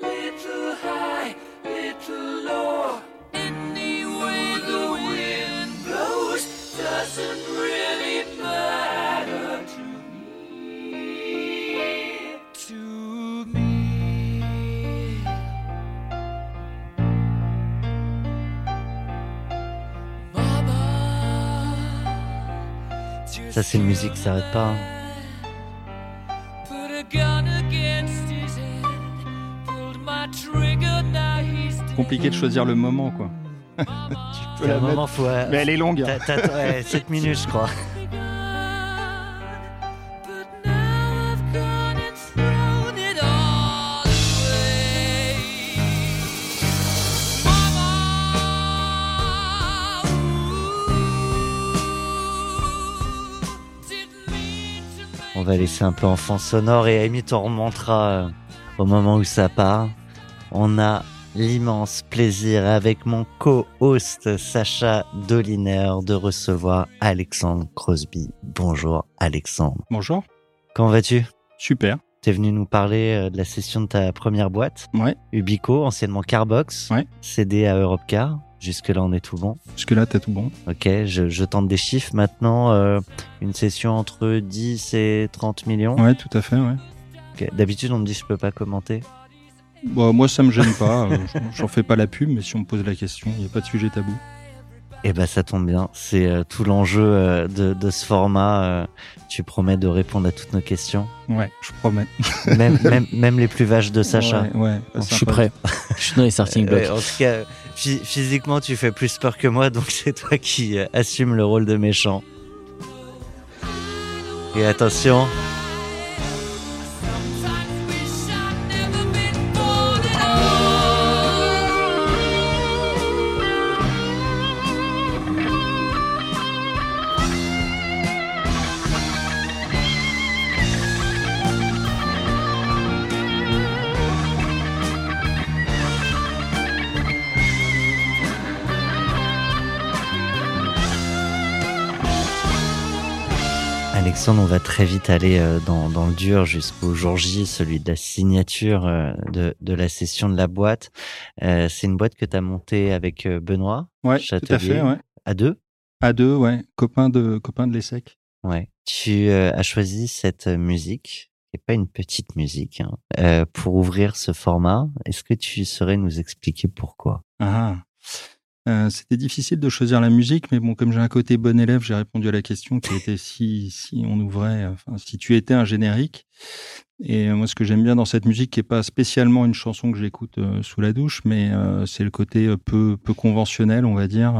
Little high, little low. The wind blows doesn't really matter to me. To me. Ça, c'est une musique qui s'arrête pas. hein. Compliqué de choisir le moment, quoi. tu peux À la mettre. moment, faut. euh, Mais elle est longue. hein. t'as- t'as- ouais, 7 minutes, je crois. On va laisser un peu en fond sonore et Amy t'en remontera euh, au moment où ça part. On a l'immense plaisir avec mon co-host Sacha Doliner de recevoir Alexandre Crosby. Bonjour Alexandre. Bonjour. Comment vas-tu? Super. T'es venu nous parler euh, de la session de ta première boîte, Ouais. Ubico, anciennement Carbox, Ouais. cédé à Europcar. Jusque-là, on est tout bon. Jusque-là, t'as tout bon. Ok, je, je tente des chiffres maintenant. euh, une session entre 10 et 30 millions. Ouais, tout à fait, ouais. Ok, D'habitude, on me dit je peux pas commenter. Bon, moi, ça me gêne pas. euh, j'en- fais pas la pub, mais si on me pose la question, il n'y a pas de sujet tabou. Eh ben, ça tombe bien. C'est euh, tout l'enjeu euh, de, de ce format. euh, tu promets de répondre à toutes nos questions, Ouais, je promets. même, même, même les plus vaches de Sacha. Ouais, ouais, Bon, c'est Je suis prêt. Je suis dans les starting blocks. En tout cas, phy- physiquement, tu fais plus peur que moi, donc c'est toi qui euh, assume le rôle de méchant. Et attention, Alexandre, on va très vite aller euh, dans, dans le dur jusqu'au jour J, celui de la signature euh, de, de la session de la boîte. Euh, c'est une boîte que tu as montée avec Benoît, Ouais, tout Châtelier. à fait, ouais. à deux? À deux, ouais. Copain de, copain de l'ESSEC. Ouais. Tu euh, as choisi cette musique, qui n'est pas une petite musique, hein, euh, pour ouvrir ce format. Est-ce que tu saurais nous expliquer pourquoi? Ah. Euh, C'était difficile de choisir la musique, mais bon, comme j'ai un côté bon élève, j'ai répondu à la question qui était si, si on ouvrait, enfin, si tu étais un générique. Et euh, moi, ce que j'aime bien dans cette musique, qui est pas spécialement une chanson que j'écoute euh, sous la douche, mais euh, c'est le côté peu, peu conventionnel, on va dire.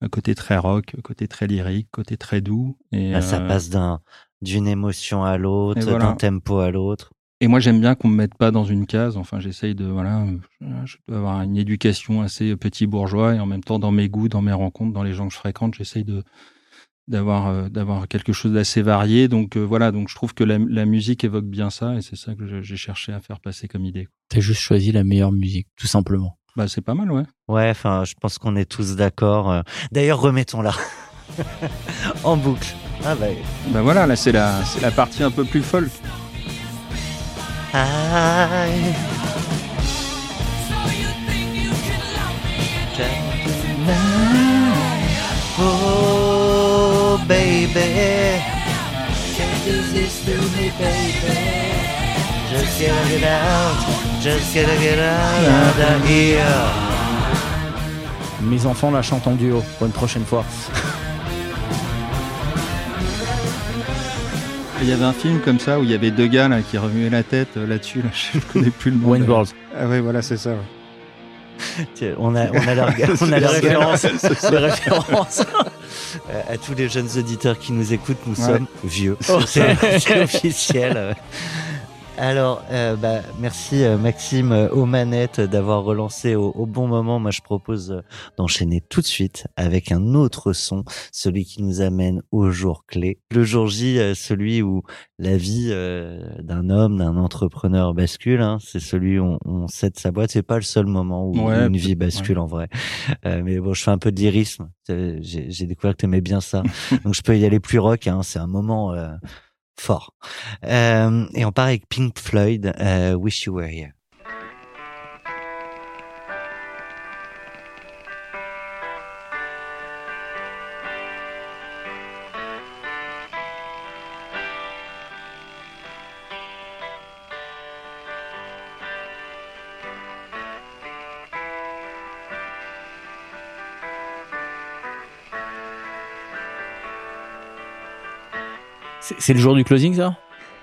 un côté très rock, côté très lyrique, côté très doux. Et, Là, Ça passe d'un d'une émotion à l'autre, voilà. d'un tempo à l'autre. Et moi, j'aime bien qu'on me mette pas dans une case. Enfin, j'essaye de, voilà, je dois avoir une éducation assez petit bourgeois et en même temps, dans mes goûts, dans mes rencontres, dans les gens que je fréquente, j'essaye de d'avoir euh, d'avoir quelque chose d'assez varié. Donc euh, voilà, donc je trouve que la, la musique évoque bien ça et c'est ça que j'ai cherché à faire passer comme idée. T'as juste choisi la meilleure musique, tout simplement. Bah, c'est pas mal, ouais. Ouais, enfin, je pense qu'on est tous d'accord. euh. D'ailleurs, remettons-la en boucle. Ah bah. Bah voilà, là, c'est la, c'est la partie un peu plus folle. Me Oh, baby. Can't resist to me, baby. Just gotta get out, just gotta get out of here. Mes enfants la chantent en duo pour une prochaine fois. Il y avait un film comme ça où il y avait deux gars là, qui remuaient la tête euh, là-dessus. Là, je ne connais plus le nom. Wayne. World. Ah ouais, voilà, c'est ça. ouais. Tiens, On a, on a la, on a la référence. Euh, à tous les jeunes auditeurs qui nous écoutent, nous Ouais. sommes vieux. C'est c'est officiel. Alors, euh, bah, merci euh, Maxime euh, aux manettes d'avoir relancé au, au bon moment. Moi, je propose euh, d'enchaîner tout de suite avec un autre son, celui qui nous amène au jour clé. Le jour J, celui où la vie euh, d'un homme, d'un entrepreneur bascule. hein. C'est celui où on, on cède sa boîte. C'est pas le seul moment où Ouais, une vie bascule en vrai. Euh, mais bon, je fais un peu de lyrisme. J'ai découvert que t'aimais bien ça. Donc je peux y aller plus rock. Hein. C'est un moment euh, fort. Euh, et on part avec Pink Floyd, euh, Wish You Were Here. C'est le jour du closing, ça?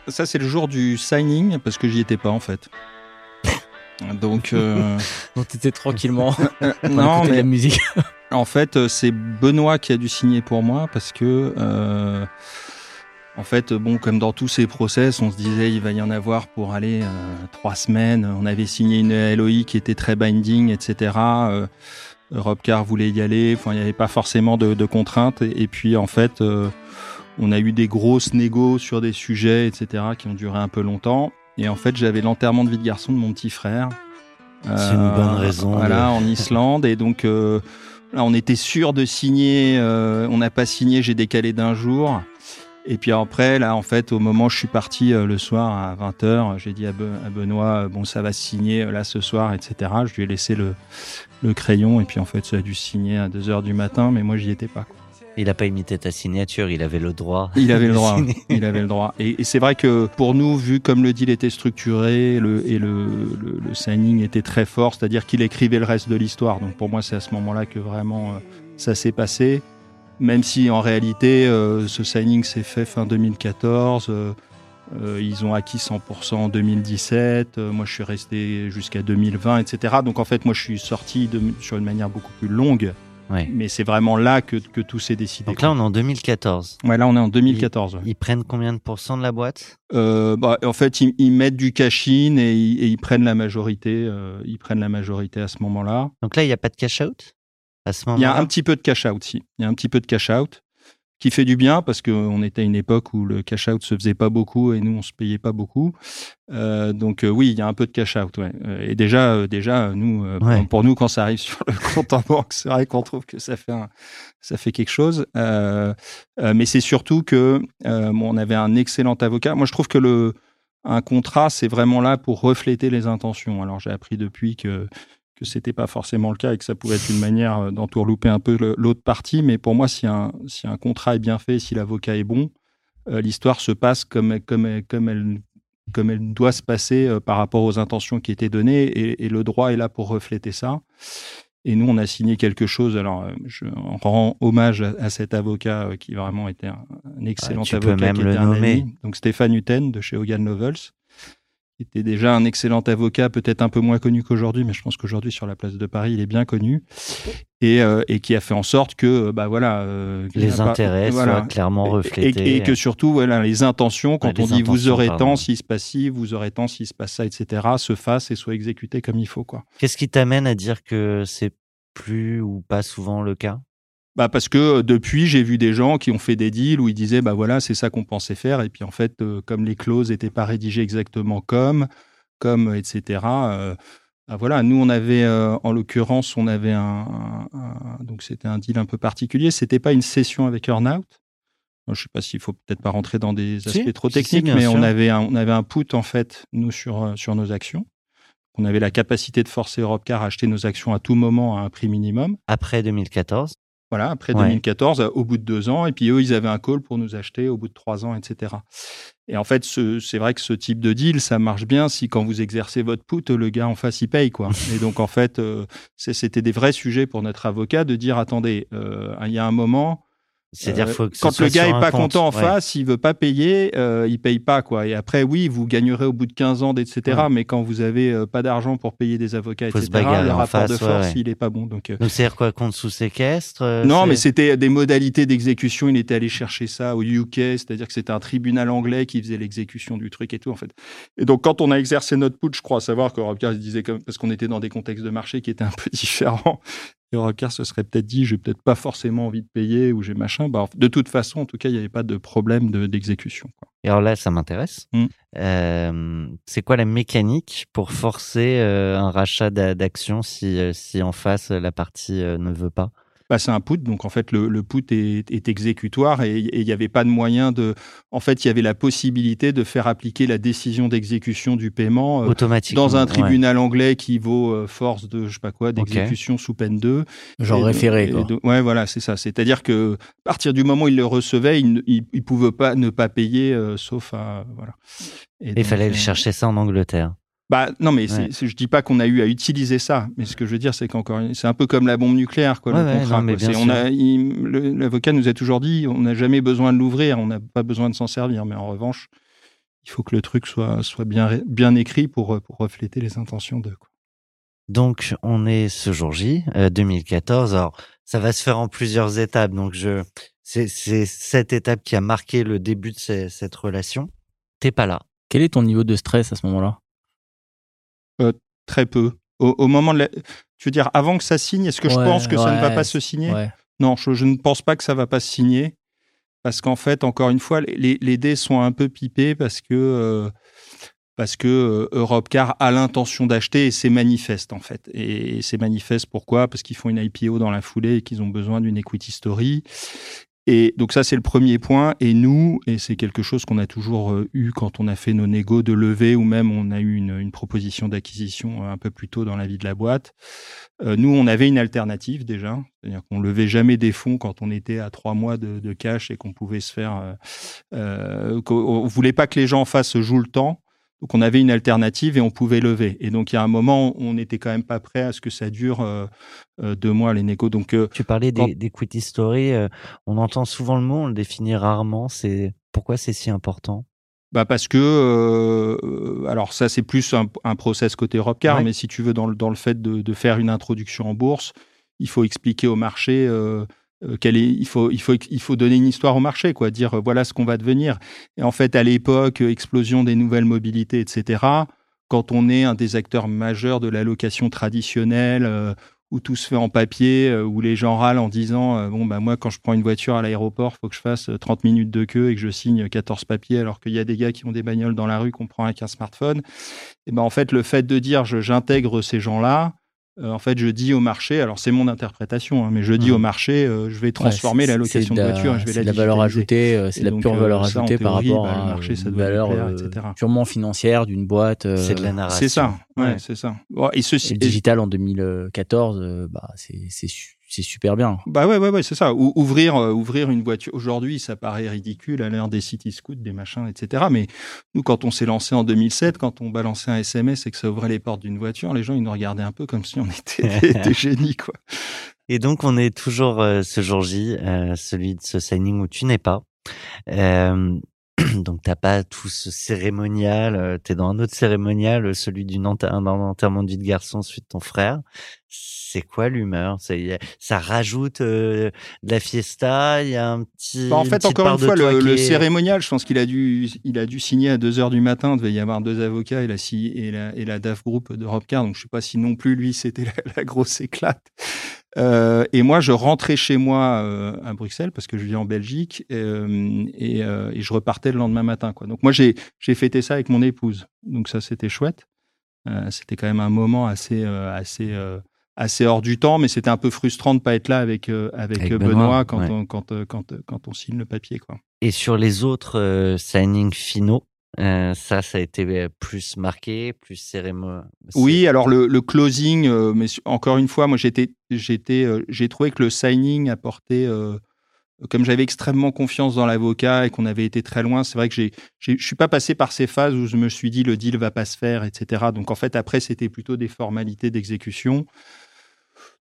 Ça, c'est le jour du signing parce que j'y étais pas en fait. Donc, euh, Donc t'étais tranquillement. euh, On non, écoutait de mais la musique. en fait, euh, c'est Benoît qui a dû signer pour moi parce que, euh, en fait, bon, comme dans tous ces process, on se disait il va y en avoir pour aller euh, trois semaines. On avait signé une LOI qui était très binding, etc. Rob Carr voulait y aller. Enfin, il n'y avait pas forcément de, de contraintes. Et, et puis, en fait, on a eu des grosses négos sur des sujets, etc., qui ont duré un peu longtemps. Et en fait, j'avais l'enterrement de vie de garçon de mon petit frère. C'est une bonne raison Voilà, de- en Islande. Et donc, euh, là, on était sûr de signer. euh, on n'a pas signé, j'ai décalé d'un jour. Et puis après, là, en fait, au moment où je suis parti euh, le soir à 20h, j'ai dit à, Be- à Benoît, euh, bon, ça va se signer euh, là ce soir, etc. Je lui ai laissé le, le crayon. Et puis, en fait, ça a dû se signer à 2h du matin, mais moi, j'y étais pas. quoi. Il a pas imité ta signature, il avait le droit. Il avait le droit. Il avait le droit. Et, et c'est vrai que pour nous, vu comme le deal était structuré le, et le, le, le signing était très fort, c'est-à-dire qu'il écrivait le reste de l'histoire. Donc pour moi, c'est à ce moment-là que vraiment euh, ça s'est passé. Même si en réalité, euh, ce signing s'est fait fin 2014. euh, ils ont acquis 100% en 2017. euh, moi, je suis resté jusqu'à 2020, etc. Donc en fait, moi, je suis sorti de, sur une manière beaucoup plus longue. Ouais. Mais c'est vraiment là que, que tout s'est décidé. Donc là, on est en 2014. ouais, là, on est en 2014. ouais. Ils prennent combien de pourcents de la boîte? Euh, bah, en fait, ils, ils mettent du cash-in et, ils- et ils prennent la majorité. euh, ils prennent la majorité à ce moment-là. Donc là, il n'y a pas de cash-out à ce Il y a un petit peu de cash-out, si. Il y a un petit peu de cash-out qui fait du bien parce qu'on était à une époque où le cash-out se faisait pas beaucoup et nous, on se payait pas beaucoup. Euh, donc euh, oui, il y a un peu de cash-out. Ouais. Euh, Et déjà, euh, déjà, nous, Ouais. pour, nous, quand ça arrive sur le compte en banque, c'est vrai qu'on trouve que ça fait un- ça fait quelque chose. Mais c'est surtout que bon, on avait un excellent avocat. Moi, je trouve que le un contrat, c'est vraiment là pour refléter les intentions. Alors, j'ai appris depuis que que c'était pas forcément le cas et que ça pouvait être une manière euh, d'entourlouper un peu l'autre partie. Mais pour moi, si un, si un contrat est bien fait, si l'avocat est bon, euh, l'histoire se passe comme, comme, elle- comme, elle, comme elle doit se passer euh, par rapport aux intentions qui étaient données. Et, et le droit est là pour refléter ça. Et nous, on a signé quelque chose. Alors, euh, je rends hommage à, à cet avocat qui vraiment était un, un excellent Ah, tu peux avocat. même qui le nommer. ami. Donc, Stéphane Hutten de chez Hogan Lovells qui était déjà un excellent avocat, peut-être un peu moins connu qu'aujourd'hui, mais je pense qu'aujourd'hui sur la place de Paris, il est bien connu, et, euh, et qui a fait en sorte que, euh, bah voilà, euh, Les pas- intérêts voilà. soient clairement reflétés. Et, et que surtout, voilà, les intentions, quand Ouais, on dit vous aurez pardon. tant s'il se passe ci, vous aurez tant s'il se passe ça, etc., se fassent et soient exécutés comme il faut, quoi. Qu'est-ce qui t'amène à dire que c'est plus ou pas souvent le cas? Bah parce que euh, depuis, j'ai vu des gens qui ont fait des deals où ils disaient, bah voilà, c'est ça qu'on pensait faire. Et puis en fait, euh, comme les clauses n'étaient pas rédigées exactement comme, comme, etc. euh, bah voilà, nous on avait, euh, en l'occurrence, on avait un, un- un- donc c'était un deal un peu particulier. C'était pas une session avec Earnout. Je sais pas s'il faut peut-être pas rentrer dans des aspects trop si, techniques, mais sûr. on avait un, on avait un put en fait nous sur sur nos actions. On avait la capacité de forcer Europcar à acheter nos actions à tout moment à un prix minimum. Après 2014 Voilà, après Ouais. 2014, au bout de deux ans. Et puis eux, ils avaient un call pour nous acheter au bout de trois ans, etc. Et en fait, ce- c'est vrai que ce type de deal, ça marche bien si quand vous exercez votre put, le gars en face, il paye. quoi. Et donc, en fait, euh, c'était des vrais sujets pour notre avocat de dire, attendez, euh, il y a un moment, C'est-à-dire, euh, faut que ce quand le gars est pas compte. content en Ouais. face, il veut pas payer, euh, il paye pas quoi. Et après, oui, vous gagnerez au bout de 15 ans, etc. Ouais. Mais quand vous avez euh, pas d'argent pour payer des avocats, Faut se etc. Le rapport de face, ouais, force, ouais. il est pas bon. Donc euh, Donc, c'est-à-dire quoi, compte sous séquestre euh, non, mais c'était des modalités d'exécution. Il était allé chercher ça au UK, c'est-à-dire que c'était un tribunal anglais qui faisait l'exécution du truc et tout en fait. Et donc quand on a exercé notre putsch, je crois savoir que disait comme parce qu'on était dans des contextes de marché qui étaient un peu différents. Et Europcar se serait peut-être dit, j'ai peut-être pas forcément envie de payer ou j'ai machin. Bah, de toute façon, en tout cas, il n'y avait pas de problème de- d'exécution. Et alors là, ça m'intéresse. Mm. Euh, c'est quoi la mécanique pour forcer euh, un rachat d'a- d'actions si, euh, si en face la partie euh, ne veut pas? C'est un put, donc en fait le, le put est, est exécutoire et il n'y avait pas de moyen de. En fait, il y avait la possibilité de faire appliquer la décision d'exécution du paiement euh, automatiquement dans un ouais. tribunal anglais qui vaut euh, force de je sais pas quoi d'exécution sous peine 2. Genre de- référé, quoi. de- ouais, voilà, c'est ça. C'est-à-dire que à partir du moment où il le recevait, il ne il, il pouvait pas ne pas payer, euh, sauf à voilà. Et il fallait euh, chercher ça en Angleterre. Bah non, mais Ouais. je dis pas qu'on a eu à utiliser ça, mais ce que je veux dire, c'est qu'encore, une- c'est un peu comme la bombe nucléaire, quoi. Ouais, le ouais, contrat, l'avocat nous a toujours dit, on n'a jamais besoin de l'ouvrir, on n'a pas besoin de s'en servir, mais en revanche, il faut que le truc soit soit bien bien écrit pour pour refléter les intentions de. Quoi. Donc, on est ce jour J, euh, 2014. Alors, ça va se faire en plusieurs étapes. Donc, je, c'est, c'est cette étape qui a marqué le début de ce- cette relation. T'es pas là. Quel est ton niveau de stress à ce moment-là? Très peu. Au, au moment de la, tu veux dire avant que ça signe, est-ce que je pense que ça ne va pas se signer? Ouais. Non, je, je ne pense pas que ça va pas se signer parce qu'en fait, encore une fois, les, les dés sont un peu pipés parce que euh, parce que euh, Europcar a l'intention d'acheter et c'est manifeste en fait. Et c'est manifeste pourquoi? Parce qu'ils font une IPO dans la foulée et qu'ils ont besoin d'une equity story. Et donc ça, c'est le premier point. Et nous, et c'est quelque chose qu'on a toujours euh, eu quand on a fait nos négos de levée ou même on a eu une, une proposition d'acquisition euh, un peu plus tôt dans la vie de la boîte. Euh, nous, on avait une alternative déjà, c'est-à-dire qu'on levait jamais des fonds quand on était à trois mois de, de cash et qu'on pouvait se faire. Euh, euh, on voulait pas que les gens en face jouent le temps. Donc on avait une alternative et on pouvait lever. Et donc il y a un moment, on n'était quand même pas prêt à ce que ça dure euh, euh, deux mois les négos. Donc euh, Tu parlais Quand- des, story. euh, on entend souvent le mot, on le définit rarement. C'est pourquoi c'est si important? Bah parce que, euh, alors ça c'est plus un, un process côté Europcar, Ouais. mais si tu veux dans le, dans le fait de, de faire une introduction en bourse, il faut expliquer au marché quelle est, il faut, il faut, il faut donner une histoire au marché, quoi, dire euh, voilà ce qu'on va devenir. Et en fait à l'époque, euh, explosion des nouvelles mobilités, etc. Quand on est un des acteurs majeurs de la location traditionnelle. euh, où tout se fait en papier, euh, où les gens râlent en disant euh, bon bah moi quand je prends une voiture à l'aéroport, faut que je fasse euh, 30 minutes de queue et que je signe 14 papiers alors qu'il y a des gars qui ont des bagnoles dans la rue qu'on prend avec un smartphone. Et ben en fait le fait de dire j'intègre ces gens-là, euh, en fait je dis au marché, alors c'est mon interprétation, hein, mais je dis Mhm. au marché euh, je vais transformer Ouais, la location de voiture et je vais c'est la de la valeur ajoutée, euh, c'est la pure euh, valeur ça, ajoutée par théorie, rapport bah, le à marché, ça une doit valeur plaire, euh, etc. purement financière d'une boîte. euh, C'est de la narration. C'est ça, ouais, Ouais. c'est ça. Bon, et ceci, Et le digital en 2014, euh, bah, c'est c'est su- c'est super bien. Bah ouais, ouais, ouais, c'est ça. Ou- ouvrir, euh, ouvrir une voiture. Aujourd'hui, ça paraît ridicule à l'heure des city scouts, des machins, etc. Mais nous, quand on s'est lancé en 2007, quand on balançait un SMS et que ça ouvrait les portes d'une voiture, les gens, ils nous regardaient un peu comme si on était des, des génies, quoi. Et donc, on est toujours euh, ce jour J, euh, celui de ce signing où tu n'es pas. Donc, t'as pas tout ce cérémonial. euh, T'es dans un autre cérémonial, celui d'un enterrement de vie de garçon, celui de ton frère. C'est quoi l'humeur? Ça rajoute euh, de la fiesta. Il y a un petit. Bah, en fait, encore une de fois, le, qui le est- cérémonial, je pense qu'il a dû, il a dû signer à 2 heures du matin. Il devait y avoir deux avocats et la, et la, et la DAF Group d'Europecar. Donc, je sais pas si non plus lui, c'était la, la grosse éclate. Euh, et moi, je rentrais chez moi euh, à Bruxelles parce que je vis en Belgique et, et je repartais le lendemain matin. Quoi. Donc, moi, j'ai j'ai fêté ça avec mon épouse. Donc, ça, c'était chouette. C'était quand même un moment assez, assez, assez hors du temps, mais c'était un peu frustrant de pas être là avec, euh, avec, Avec Benoît, Benoît, quand, ouais. on, quand, euh, quand, euh, quand on signe le papier. Quoi. Et sur les autres euh, signings finaux, Euh, ça, ça a été plus marqué, plus cérémonieux. Oui, alors le, le closing, mais encore une fois, moi j'étais, j'étais, j'ai trouvé que le signing apportait, comme j'avais extrêmement confiance dans l'avocat et qu'on avait été très loin, c'est vrai que j'ai- je suis pas passé par ces phases où je me suis dit le deal va pas se faire, etc. Donc en fait après c'était plutôt des formalités d'exécution.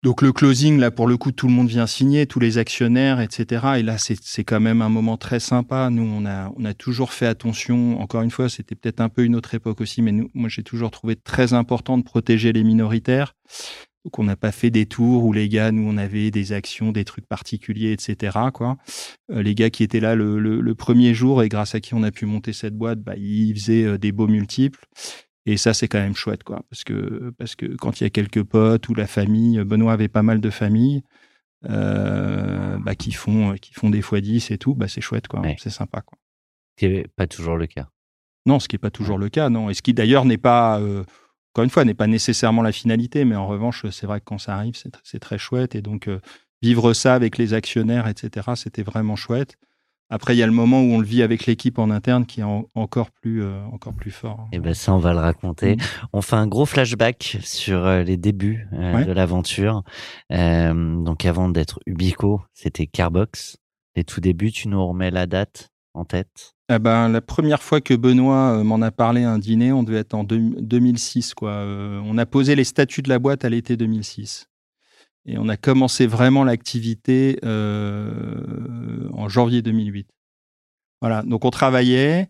Donc le closing, là, pour le coup, tout le monde vient signer, tous les actionnaires, etc. Et là, c'est quand même un moment très sympa. Nous, on a, on a toujours fait attention. Encore une fois, c'était peut-être un peu une autre époque aussi, mais nous, moi, j'ai toujours trouvé très important de protéger les minoritaires. Donc on n'a pas fait des tours où les gars, nous, on avait des actions, des trucs particuliers, etc. Quoi. Euh, les gars qui étaient là le, le- le premier jour et grâce à qui on a pu monter cette boîte, bah, ils faisaient euh, des beaux multiples. Et ça, c'est quand même chouette, quoi. Parce que, parce que quand il y a quelques potes ou la famille, Benoît avait pas mal de familles euh, bah, qui, font, qui font des fois 10 et tout, bah, c'est chouette, quoi. Ouais. C'est sympa, quoi. Ce qui n'est pas toujours le cas. Non, ce qui n'est pas toujours le cas, non. Et ce qui d'ailleurs n'est pas, euh, encore une fois, n'est pas nécessairement la finalité, mais en revanche, c'est vrai que quand ça arrive, c'est tr- c'est très chouette. Et donc, euh, vivre ça avec les actionnaires, etc., c'était vraiment chouette. Après, il y a le moment où on le vit avec l'équipe en interne qui est en- encore, plus, euh, encore plus fort. Et ben ça, on va le raconter. Mm. On fait un gros flashback sur euh, les débuts euh, Ouais. de l'aventure. Euh, donc avant d'être Ubico, c'était Carbox. Les tout débuts, tu nous remets la date en tête? Ah ben, la première fois que Benoît m'en a parlé à un dîner, on devait être en deux- 2006. Quoi. Euh, on a posé les statuts de la boîte à l'été 2006. Et on a commencé vraiment l'activité euh, en janvier 2008. Voilà, donc on travaillait.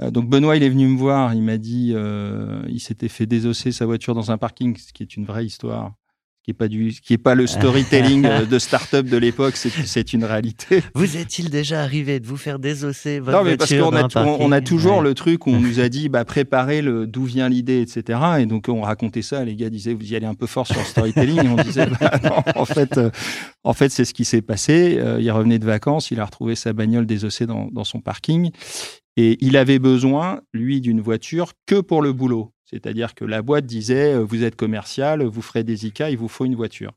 Euh, donc Benoît, il est venu me voir, il m'a dit, euh, il s'était fait désosser sa voiture dans un parking, ce qui est une vraie histoire, qui est pas du, qui est pas le storytelling euh, de start-up de l'époque, c'est une réalité. Vous est-il déjà arrivé de vous faire désosser votre Non, mais parce qu'on a, on- on a toujours Ouais. le truc où on nous a dit, bah, préparez le, d'où vient l'idée, etc. Et donc, on racontait ça, les gars disaient, vous y allez un peu fort sur le storytelling. et on disait, bah, non, en fait, euh, en fait, c'est ce qui s'est passé. Euh, il revenait de vacances, il a retrouvé sa bagnole désossée dans, dans son parking. Et il avait besoin, lui, d'une voiture que pour le boulot. C'est-à-dire que la boîte disait, euh, vous êtes commercial, vous ferez des ICA, il vous faut une voiture.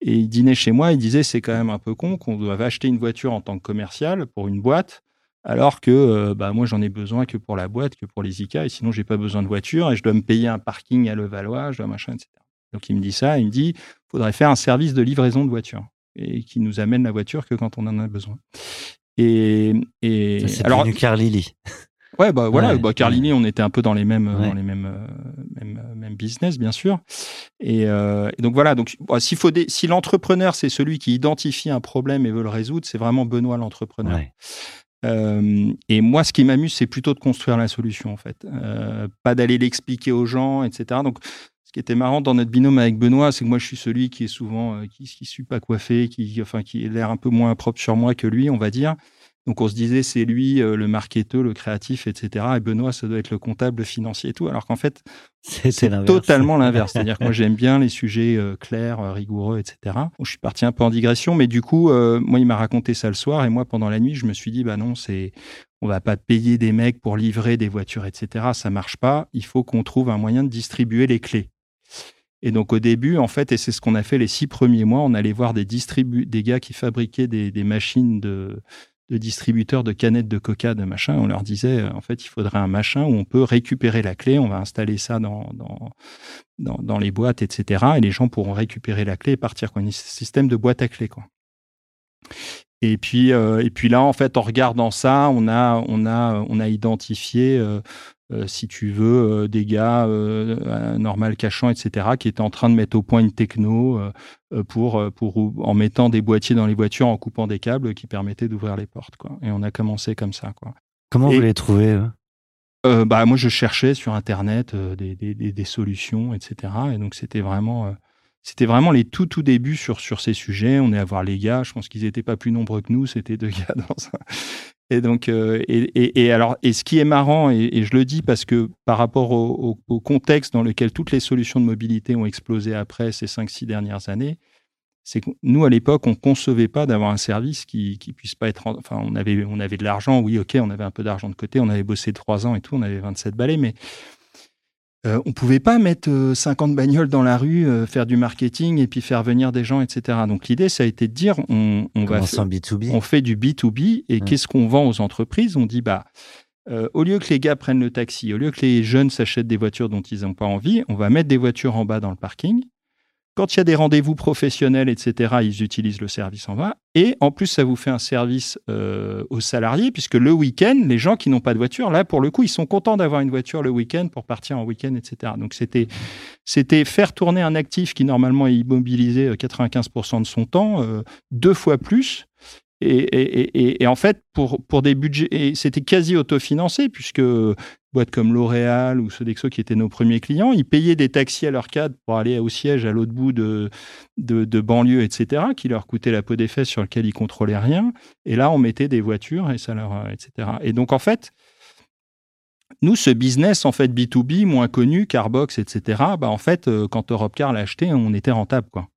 Et il dînait chez moi, il disait, c'est quand même un peu con qu'on doive acheter une voiture en tant que commercial pour une boîte, alors que euh, bah, moi, j'en ai besoin que pour la boîte, que pour les ICA, et sinon, j'ai pas besoin de voiture, et je dois me payer un parking à Levallois, je dois machin, etc. Donc, il me dit ça, il me dit, faudrait faire un service de livraison de voiture, et qui nous amène la voiture que quand on en a besoin. Et, et Ça, alors, Carlili. Ouais, bah voilà, Ouais, bah, Carlini, on était un peu dans les mêmes, Ouais. dans les mêmes, euh, mêmes, euh, mêmes business, bien sûr. Et, euh, et donc voilà, donc bon, s'il faut des- si l'entrepreneur c'est celui qui identifie un problème et veut le résoudre, c'est vraiment Benoît l'entrepreneur. Euh, et moi, ce qui m'amuse, c'est plutôt de construire la solution, en fait, Euh, pas d'aller l'expliquer aux gens, etc. Donc ce qui était marrant dans notre binôme avec Benoît, c'est que moi, je suis celui qui est souvent, euh, qui, qui suis pas coiffé, qui, enfin, qui a l'air un peu moins propre sur moi que lui, on va dire. Donc on se disait, c'est lui euh, le marketeur, le créatif, etc. Et Benoît, ça doit être le comptable, le financier et tout. Alors qu'en fait, c'est totalement l'inverse. C'est-à-dire que moi, j'aime bien les sujets euh, clairs, euh, rigoureux, etc. Bon, je suis parti un peu en digression, mais du coup, euh, moi, il m'a raconté ça le soir, et moi, pendant la nuit, je me suis dit, bah non, c'est, on va pas payer des mecs pour livrer des voitures, etc. Ça marche pas. Il faut qu'on trouve un moyen de distribuer les clés. Et donc au début, en fait, et c'est ce qu'on a fait les six premiers mois, on allait voir des distribu des gars qui fabriquaient des, des machines de, de distributeurs de canettes de coca, de machin. On leur disait, euh, en fait, il faudrait un machin où on peut récupérer la clé, on va installer ça dans, dans, dans, les boîtes, etc. Et les gens pourront récupérer la clé et partir. Quoi. Un système de boîte à clé. Quoi. Et puis, euh, et puis là, en fait, en regardant ça, on a, on a, on a identifié, euh, euh, si tu veux, euh, des gars, euh, euh, normal cachant, etc., qui étaient en train de mettre au point une techno euh, pour, pour, en mettant des boîtiers dans les voitures, en coupant des câbles qui permettaient d'ouvrir les portes. Quoi. Et on a commencé comme ça. Quoi. Comment Et- vous les trouvez Euh, bah, moi, je cherchais sur Internet euh, des, des, des, solutions, etc. Et donc, c'était vraiment, euh, c'était vraiment les tout, tout débuts sur, sur ces sujets. On est à voir les gars. Je pense qu'ils n'étaient pas plus nombreux que nous. C'était deux gars dans un. Et donc, euh, et, alors, et ce qui est marrant, et, je le dis parce que par rapport au, contexte dans lequel toutes les solutions de mobilité ont explosé après ces 5-6 dernières années, c'est que nous, à l'époque, on concevait pas d'avoir un service qui, qui puisse pas être. en- Enfin, on avait, on avait de l'argent, oui, ok, on avait un peu d'argent de côté, on avait bossé trois ans et tout, on avait 27 balais, mais euh, on pouvait pas mettre euh, 50 bagnoles dans la rue, euh, faire du marketing et puis faire venir des gens, etc. Donc l'idée, ça a été de dire, on, on va faire- en B2B on fait du B2B et Mm. qu'est-ce qu'on vend aux entreprises? On dit, bah, euh, au lieu que les gars prennent le taxi, au lieu que les jeunes s'achètent des voitures dont ils n'ont pas envie, on va mettre des voitures en bas dans le parking. Quand il y a des rendez-vous professionnels, etc., ils utilisent le service en bas. Et en plus, ça vous fait un service euh, aux salariés, puisque le week-end, les gens qui n'ont pas de voiture, là, pour le coup, ils sont contents d'avoir une voiture le week-end pour partir en week-end, etc. Donc, c'était, faire tourner un actif qui, normalement, est immobilisé euh, 95% de son temps, euh, deux fois plus. Et, en fait, pour, pour des budgets, et c'était quasi autofinancé, puisque boîtes comme L'Oréal ou Sodexo, qui étaient nos premiers clients, ils payaient des taxis à leur cadre pour aller au siège à l'autre bout de, de, banlieue, etc., qui leur coûtait la peau des fesses sur lequel ils contrôlaient rien. Et là, on mettait des voitures et ça leur, etc. Et donc, en fait, nous, ce business, en fait, B2B, moins connu, Carbox, etc., bah, en fait, euh, quand Europcar l'a acheté, on était rentable, quoi.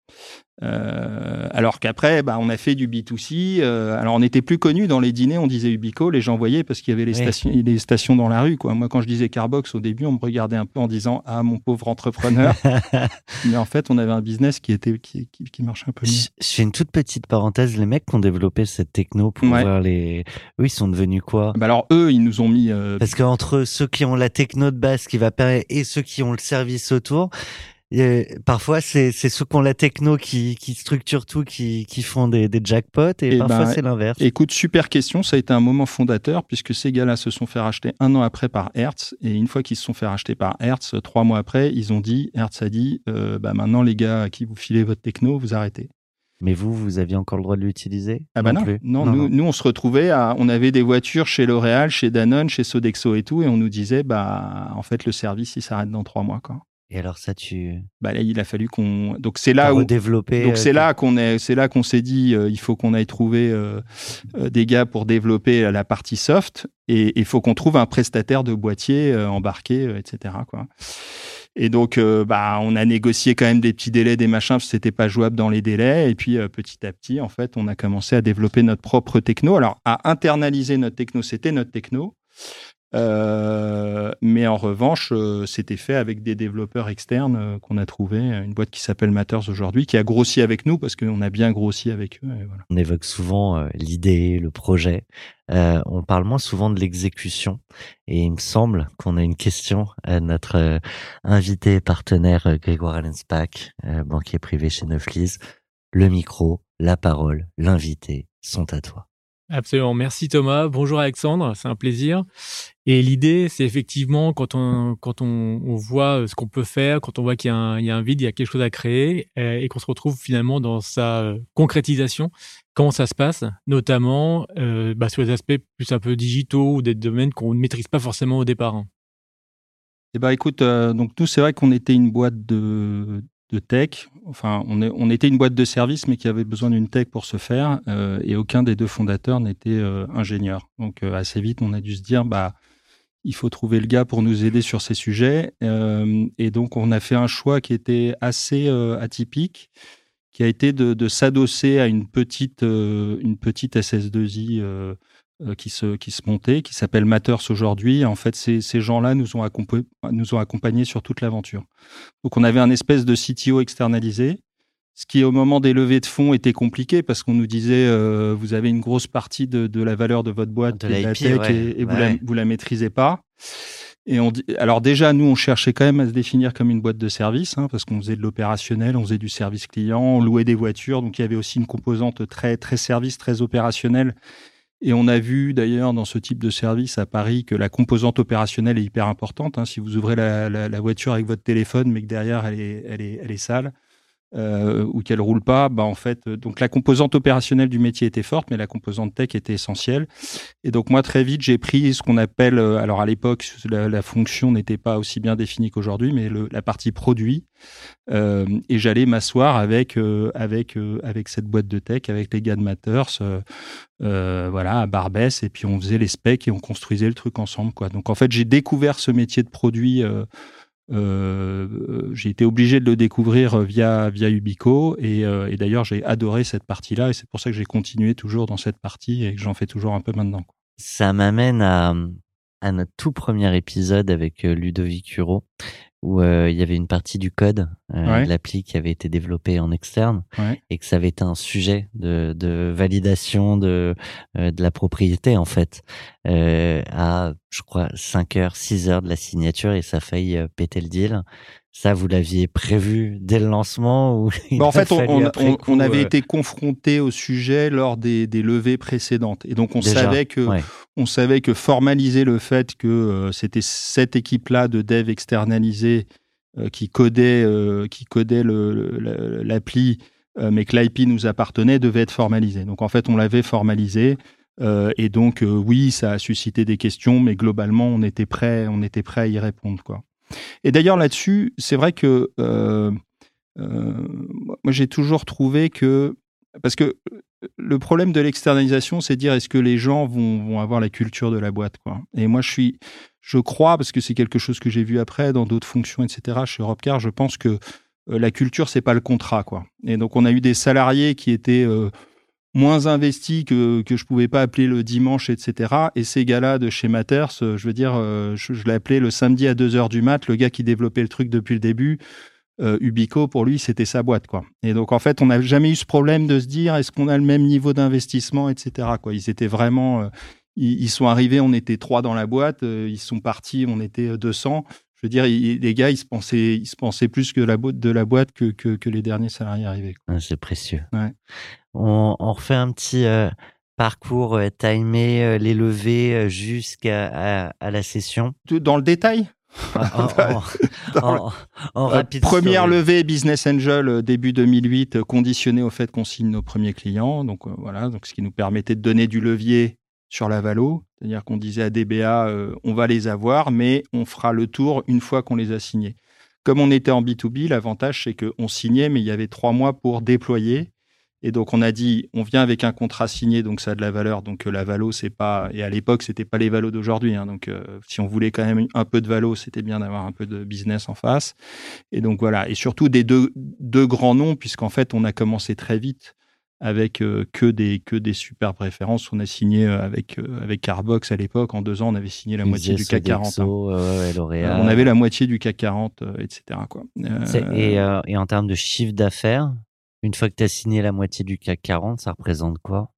Euh, alors qu'après, bah, on a fait du B2C. euh, alors, on était plus connu dans les dîners, on disait Ubico, les gens voyaient parce qu'il y avait les, Oui. stations, les stations dans la rue. Quoi. Moi, quand je disais Carbox, au début, on me regardait un peu en disant Ah, mon pauvre entrepreneur. Mais en fait, on avait un business qui, était, qui, qui, qui marchait un peu mieux. Je je fais une toute petite parenthèse. Les mecs qui ont développé cette techno pour Ouais. voir les. Eux, ils sont devenus quoi? Bah, alors, eux, ils nous ont mis. euh, Parce qu'entre ceux qui ont la techno de base qui va et ceux qui ont le service autour, parfois c'est ceux qui ont la techno qui, qui structurent tout, qui, qui font des, des jackpots et, Eh parfois ben, c'est l'inverse. Écoute, super question. Ça a été un moment fondateur puisque ces gars-là se sont fait racheter un an après par Hertz. Et une fois qu'ils se sont fait racheter par Hertz, trois mois après, ils ont dit, Hertz a dit, euh, bah maintenant les gars à qui vous filez votre techno, vous arrêtez. Mais vous, vous aviez encore le droit de l'utiliser? Ah bah non, non, nous, nous, on se retrouvait à, on avait des voitures chez L'Oréal, chez Danone, chez Sodexo et tout, et on nous disait, bah en fait le service il s'arrête dans trois mois quoi. Et alors ça, tu Bah là il a fallu qu'on, donc c'est là où redéveloppé. Donc euh, c'est là qu'on est, c'est là qu'on s'est dit, euh, il faut qu'on aille trouver euh, euh, des gars pour développer la partie soft, et il faut qu'on trouve un prestataire de boîtier embarqué, etc. Quoi. Et donc, bah, on a négocié quand même des petits délais, des machins, parce que c'était pas jouable dans les délais. Et puis, petit à petit, en fait, on a commencé à développer notre propre techno. Alors, à internaliser notre techno, c'était notre techno. Euh, mais en revanche, euh, c'était fait avec des développeurs externes euh, qu'on a trouvé, une boîte qui s'appelle Matters aujourd'hui, qui a grossi avec nous parce qu'on a bien grossi avec eux. On évoque souvent euh, l'idée, le projet. Euh, on parle moins souvent de l'exécution. Et il me semble qu'on a une question à notre euh, invité et partenaire euh, Grégoire Allenspack, euh, banquier privé chez Neuflis. Le micro, la parole, l'invité sont à toi. Absolument. Merci Thomas. Bonjour Alexandre. C'est un plaisir. Et l'idée, c'est effectivement quand on quand on, on voit euh, ce qu'on peut faire, quand on voit qu'il y, a un- il y a un vide, il y a quelque chose à créer, euh, et qu'on se retrouve finalement dans sa euh, concrétisation. Comment ça se passe, notamment euh, bah, sur les aspects plus un peu digitaux ou des domaines qu'on ne maîtrise pas forcément au départ. hein. Eh ben, écoute, euh, donc nous, c'est vrai qu'on était une boîte de, de tech. Enfin, on, était une boîte de service, mais qui avait besoin d'une tech pour se faire. euh, et aucun des deux fondateurs n'était euh, ingénieur. Donc, euh, assez vite, on a dû se dire, bah, il faut trouver le gars pour nous aider sur ces sujets. Euh, et donc, on a fait un choix qui était assez atypique, qui a été de, de s'adosser à une petite, une petite SS2I euh, euh, qui, se, qui se montait, qui s'appelle Matters aujourd'hui. En fait, ces, ces gens-là nous, ont nous ont accompagnés sur toute l'aventure. Donc, on avait un espèce de CTO externalisé, ce qui, au moment des levées de fonds, était compliqué parce qu'on nous disait euh, vous avez une grosse partie de, de la valeur de votre boîte, De la tech, ouais. et, et vous, la, vous la maîtrisez pas. Et on dit, alors déjà, nous, on cherchait quand même à se définir comme une boîte de service, hein, parce qu'on faisait de l'opérationnel, on faisait du service client, on louait des voitures, donc il y avait aussi une composante très très service, très opérationnelle. Et on a vu d'ailleurs dans ce type de service à Paris que la composante opérationnelle est hyper importante. hein. Si vous ouvrez la, voiture avec votre téléphone, mais que derrière elle est sale, euh, ou qu'elle roule pas, bah en fait, euh, donc la composante opérationnelle du métier était forte, mais la composante tech était essentielle. Et donc moi très vite j'ai pris ce qu'on appelle, euh, alors à l'époque la, fonction n'était pas aussi bien définie qu'aujourd'hui, mais la partie produit. Euh, et j'allais m'asseoir avec avec avec cette boîte de tech, avec les gars de Matters, voilà à Barbès, et puis on faisait les specs et on construisait le truc ensemble, quoi. Donc en fait j'ai découvert ce métier de produit. Euh, euh, j'ai été obligé de le découvrir via, via Ubico et, euh, et d'ailleurs j'ai adoré cette partie-là et c'est pour ça que j'ai continué toujours dans cette partie et que j'en fais toujours un peu maintenant. Ça m'amène à, à notre tout premier épisode avec euh, Ludovic Huro, où euh, il y avait une partie du code euh, Ouais. de l'appli qui avait été développée en externe Ouais. et que ça avait été un sujet de, de validation de, euh, de la propriété en fait euh, à je crois 5 heures 6 heures de la signature et ça a failli euh, péter le deal ça vous l'aviez prévu dès le lancement ou Bah, en fait, on, avait euh, été confronté au sujet lors des, des levées précédentes. Et donc, on Déjà, savait que ouais. on savait que formaliser le fait que euh, c'était cette équipe-là de dev externalisé euh, qui codait, qui codait l'appli, mais que l'IP nous appartenait, devait être formalisé. Donc en fait, on l'avait formalisé. et donc oui, ça a suscité des questions, mais globalement, on était prêt, on était prêt à y répondre, quoi. Et d'ailleurs là-dessus, c'est vrai que euh, euh, moi j'ai toujours trouvé que parce que le problème de l'externalisation, c'est de dire est-ce que les gens vont, avoir la culture de la boîte, quoi. Et moi, je suis, je crois, parce que c'est quelque chose que j'ai vu après dans d'autres fonctions, etc. Chez Europcar, je pense que euh, la culture, c'est pas le contrat, quoi. Et donc, on a eu des salariés qui étaient moins investis que, que je pouvais pas appeler le dimanche, etc. Et ces gars-là de chez Matters, euh, je veux dire, euh, je, je l'ai appelé le samedi à 2 heures du mat, le gars qui développait le truc depuis le début. Euh, Ubico, pour lui, c'était sa boîte, quoi. Et donc, en fait, on n'a jamais eu ce problème de se dire, est-ce qu'on a le même niveau d'investissement, etc., quoi. Ils étaient vraiment, ils, sont arrivés, on était trois dans la boîte, ils sont partis, on était euh, 200. Je veux dire, les gars, ils se pensaient, ils se pensaient plus que la boîte de la boîte que, que, que les derniers salariés arrivés. Ah, C'est précieux. Ouais. On, on refait un petit euh, parcours euh, timé, euh, les levées euh, jusqu'à à, à la session. Dans le détail, En, en- en- en rapide première story. levée Business Angel début 2008, euh, conditionnée au fait qu'on signe nos premiers clients. Donc voilà, donc ce qui nous permettait de donner du levier sur la valo, c'est-à-dire qu'on disait à DBA, euh, on va les avoir, mais on fera le tour une fois qu'on les a signés. Comme on était en B2B, l'avantage c'est qu'on signait, mais il y avait trois mois pour déployer. Et donc on a dit, on vient avec un contrat signé, donc ça a de la valeur. Donc euh, la valo, c'est pas. Et à l'époque, c'était pas les valos d'aujourd'hui. hein. donc euh, si on voulait quand même un peu de valo, c'était bien d'avoir un peu de business en face. Et donc voilà, et surtout des deux, deux grands noms, puisqu'en fait, on a commencé très vite avec euh, que, des, que des superbes références. On a signé euh, avec, euh, avec Carbox à l'époque, en deux ans, on avait signé la moitié du CAC 40. hein. L'Oréal. On avait la moitié du CAC 40, euh, etc. Quoi. Et, et en termes de chiffre d'affaires, une fois que tu as signé la moitié du CAC 40, ça représente quoi?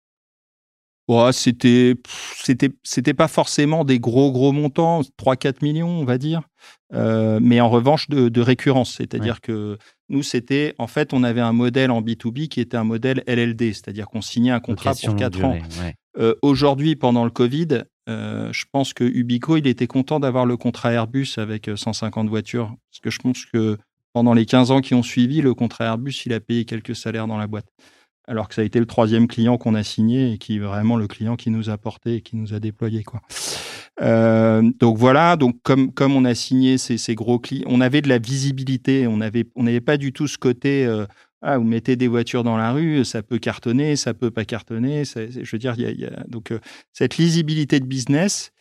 C'était, c'était, c'était pas forcément des gros, gros montants, 3-4 millions, on va dire. Euh, mais en revanche, de, de récurrence. C'est-à-dire que nous, c'était, en fait, on avait un modèle en B2B qui était un modèle LLD, c'est-à-dire qu'on signait un contrat Location pour longue 4 ans. durée, ouais. Euh, Aujourd'hui, pendant le Covid, euh, je pense que Ubico, il était content d'avoir le contrat Airbus avec euh, 150 voitures. Parce que je pense que pendant les 15 ans qui ont suivi, le contrat Airbus, il a payé quelques salaires dans la boîte. Alors que ça a été le troisième client qu'on a signé et qui est vraiment le client qui nous a porté et qui nous a déployé. Quoi. Euh, donc voilà, donc comme, comme on a signé ces, ces gros clients, on avait de la visibilité, on n'avait on n'avait pas du tout ce côté euh, ah, vous mettez des voitures dans la rue, ça peut cartonner, ça peut pas cartonner. ça- je veux dire, il y a, il y a- donc euh, cette lisibilité de business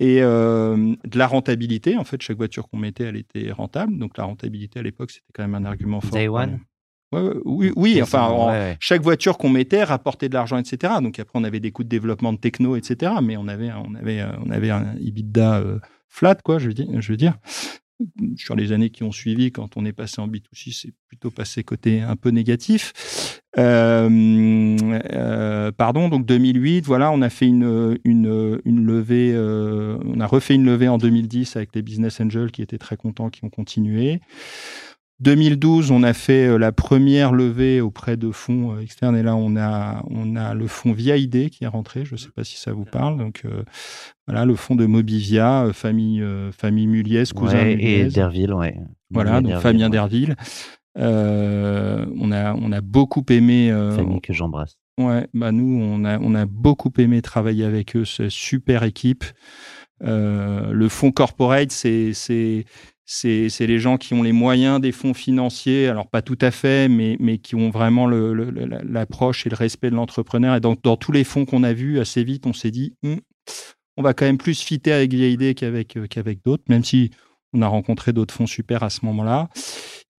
et de la rentabilité. En fait, chaque voiture qu'on mettait, elle était rentable. Donc la rentabilité à l'époque, c'était quand même un argument fort. Day one oui, oui, enfin, en- Ouais, ouais. chaque voiture qu'on mettait rapportait de l'argent, etc. Donc après, on avait des coûts de développement de techno, etc. Mais on avait, on avait, euh, on avait un EBITDA euh, flat, quoi, je veux dire. Je veux dire. Sur les années qui ont suivi, quand on est passé en B2C, c'est plutôt passé côté un peu négatif. Euh, euh, pardon, donc 2008, voilà, on a fait une, une, une levée, euh, on a refait une levée en 2010 avec les Business Angels qui étaient très contents, qui ont continué. 2012, on a fait euh, la première levée auprès de fonds euh, externes et là on a on a le fonds VID qui est rentré. Je ne sais pas si ça vous parle. Donc euh, voilà le fonds de Mobivia, famille euh, famille Muliez, cousin Ouais, Muliez. et Derville, ouais. Voilà, donc Derville, Fabien ouais. Derville. Euh, on a on a beaucoup aimé. Famille que j'embrasse. Ouais, bah nous, on a, on a beaucoup aimé travailler avec eux, c'est super équipe. Euh, le fonds corporate, c'est, les gens qui ont les moyens des fonds financiers, alors pas tout à fait, mais, mais qui ont vraiment l'approche et le respect de l'entrepreneur. Et donc, dans tous les fonds qu'on a vus, assez vite, on s'est dit, Hum, on va quand même plus fitter avec VID qu'avec, euh, qu'avec d'autres, même si on a rencontré d'autres fonds super à ce moment-là.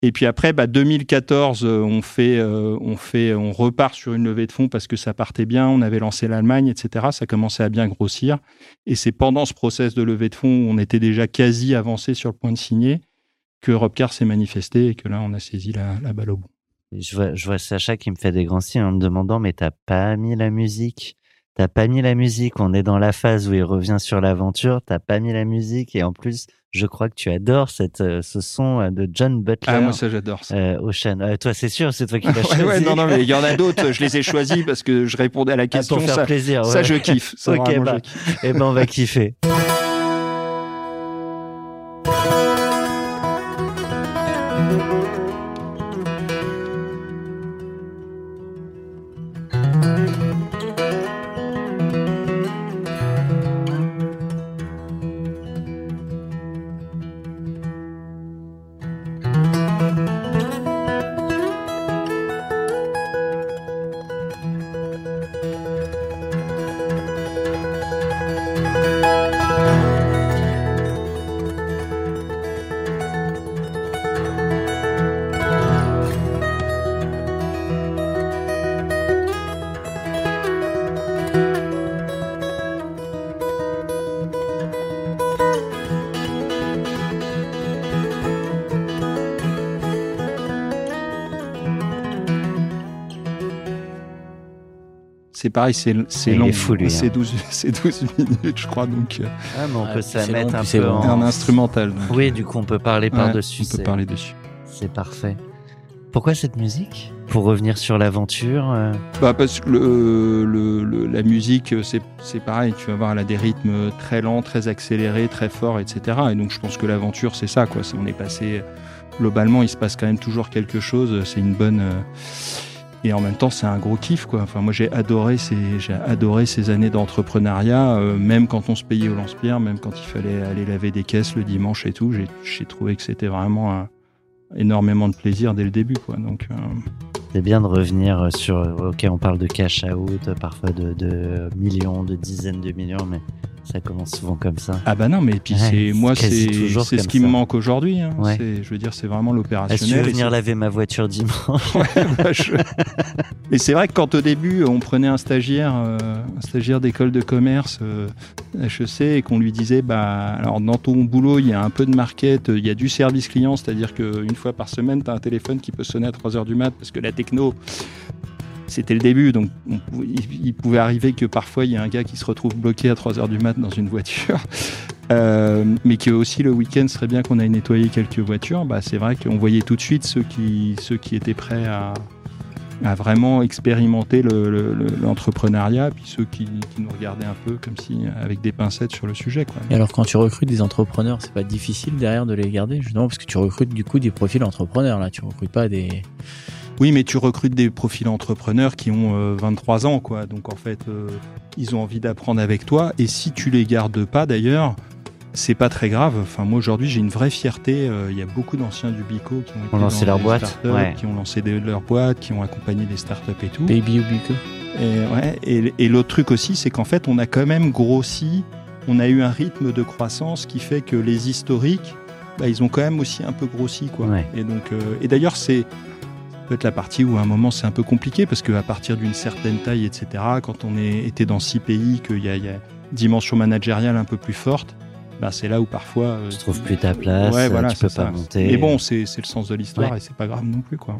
Et puis après, bah, 2014, euh, on fait, euh, on fait, on repart sur une levée de fonds parce que ça partait bien. On avait lancé l'Allemagne, etc. Ça commençait à bien grossir. Et c'est pendant ce process de levée de fonds où on était déjà quasi avancé sur le point de signer que Robcar s'est manifesté et que là, on a saisi la, la balle au bout. Je vois, je vois Sacha qui me fait des grands signes en me demandant mais t'as pas mis la musique? T'as pas mis la musique, on est dans la phase où il revient sur l'aventure, t'as pas mis la musique et en plus, je crois que tu adores cette, euh, ce son euh, de John Butler. Ah, moi, ça, j'adore ça. Euh, Ocean. Euh, toi, c'est sûr, c'est toi qui l'as choisi. ouais, non, non, mais il y en a d'autres, je les ai choisis parce que je répondais à la Ah, question. pour faire ça, plaisir. ça, ouais. je kiffe. Ça, Ok, bah. je kiffe. Eh ben, on va kiffer. Pareil, c'est long. C'est hein. 12, c'est 12 minutes, je crois, donc euh, Ah, mais on Ah, peut la c'est mettre long, un peu en... un instrumental. donc. Oui, du coup, on peut parler Ouais, par-dessus. on peut parler dessus. C'est parfait. Pourquoi cette musique? Pour revenir sur l'aventure euh, Bah parce que le, le- le- la musique, euh, c'est pareil, tu vas voir, elle a des rythmes très lents, très accélérés, très forts, etc. Et donc je pense que l'aventure, c'est ça, quoi. On est passé, globalement, il se passe quand même toujours quelque chose, c'est une bonne... euh, Et en même temps, c'est un gros kiff, quoi. Enfin, moi, j'ai adoré ces, j'ai adoré ces années d'entrepreneuriat, euh, même quand on se payait au lance-pierre, même quand il fallait aller laver des caisses le dimanche et tout. J'ai, trouvé que c'était vraiment un- énormément de plaisir dès le début, quoi. Donc, euh, C'est bien de revenir sur. Ok, on parle de cash out, parfois de, de millions, de dizaines de millions, mais ça commence souvent comme ça. Ah bah non, mais puis Ouais, c'est moi c'est ce qui ça. me manque aujourd'hui. hein. Ouais. Je veux dire, c'est vraiment Est-ce que l'opérationnel. veux et venir laver ma voiture dimanche Bah, je- Et c'est vrai que quand au début on prenait un stagiaire, euh, un stagiaire d'école de commerce euh, HEC et qu'on lui disait bah alors dans ton boulot il y a un peu de market, il y a du service client, c'est-à-dire qu'une fois par semaine tu as un téléphone qui peut sonner à 3 heures du mat parce que la techno c'était le début, donc il, pouvait arriver que parfois il y a un gars qui se retrouve bloqué à 3 heures du mat dans une voiture, Euh, mais que aussi le week-end serait bien qu'on aille nettoyer quelques voitures. Bah, c'est vrai qu'on voyait tout de suite ceux qui, ceux qui étaient prêts à, vraiment expérimenter le- le- le- l'entrepreneuriat, puis ceux qui, nous regardaient un peu comme si avec des pincettes sur le sujet. Et alors, quand tu recrutes des entrepreneurs, c'est pas difficile derrière de les garder Justement, parce que tu recrutes du coup des profils entrepreneurs, là. Tu recrutes pas des. Oui, mais tu recrutes des profils entrepreneurs qui ont euh, 23 ans, quoi. Donc en fait, euh, ils ont envie d'apprendre avec toi. Et si tu les gardes pas, d'ailleurs, c'est pas très grave. Enfin, moi aujourd'hui, j'ai une vraie fierté. Euh, Il y a beaucoup d'anciens du Bico qui ont, lancé leur boîte, ouais. qui ont lancé des- leur boîte, qui ont accompagné des startups et tout. Baby ou Bico Et, ouais, et, et l'autre truc aussi, c'est qu'en fait, on a quand même grossi, on a eu un rythme de croissance qui fait que les historiques, bah, ils ont quand même aussi un peu grossi. Quoi. Ouais. Et, donc, euh, et d'ailleurs, c'est peut-être la partie où à un moment c'est un peu compliqué, parce qu'à partir d'une certaine taille, etc., quand on est, était dans six pays, qu'il y a, il y a une dimension managériale un peu plus forte, bah, c'est là où parfois... euh, Tu trouves plus ta place, ouais, voilà, tu peux pas monter. Mais bon, c'est c'est le sens de l'histoire Ouais. et c'est pas grave non plus. quoi.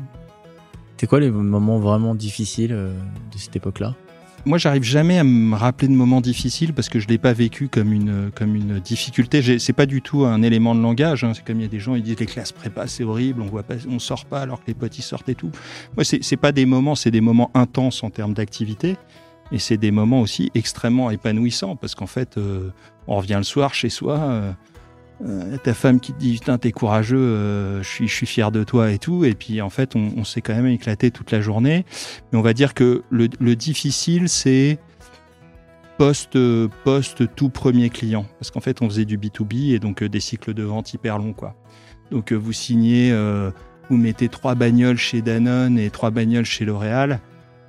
C'est quoi les moments vraiment difficiles euh, de cette époque-là? Moi, j'arrive jamais à me rappeler de moments difficiles parce que je l'ai pas vécu comme une comme une difficulté. C'est pas du tout un élément de langage. hein. C'est comme il y a des gens ils disent les classes prépa c'est horrible, on voit pas, on sort pas alors que les potes ils sortent et tout. Moi, c'est pas des moments, c'est des moments intenses en termes d'activité. Et c'est des moments aussi extrêmement épanouissants parce qu'en fait, euh, on revient le soir chez soi, euh, euh, ta femme qui te dit putain t'es courageux, euh, je suis je suis fier de toi et tout. Et puis en fait, on, s'est quand même éclaté toute la journée. Mais on va dire que le, le difficile, c'est post, post tout premier client. Parce qu'en fait, on faisait du B2B et donc euh, des cycles de vente hyper longs. Quoi. Donc vous signez, vous mettez trois bagnoles chez Danone et trois bagnoles chez L'Oréal.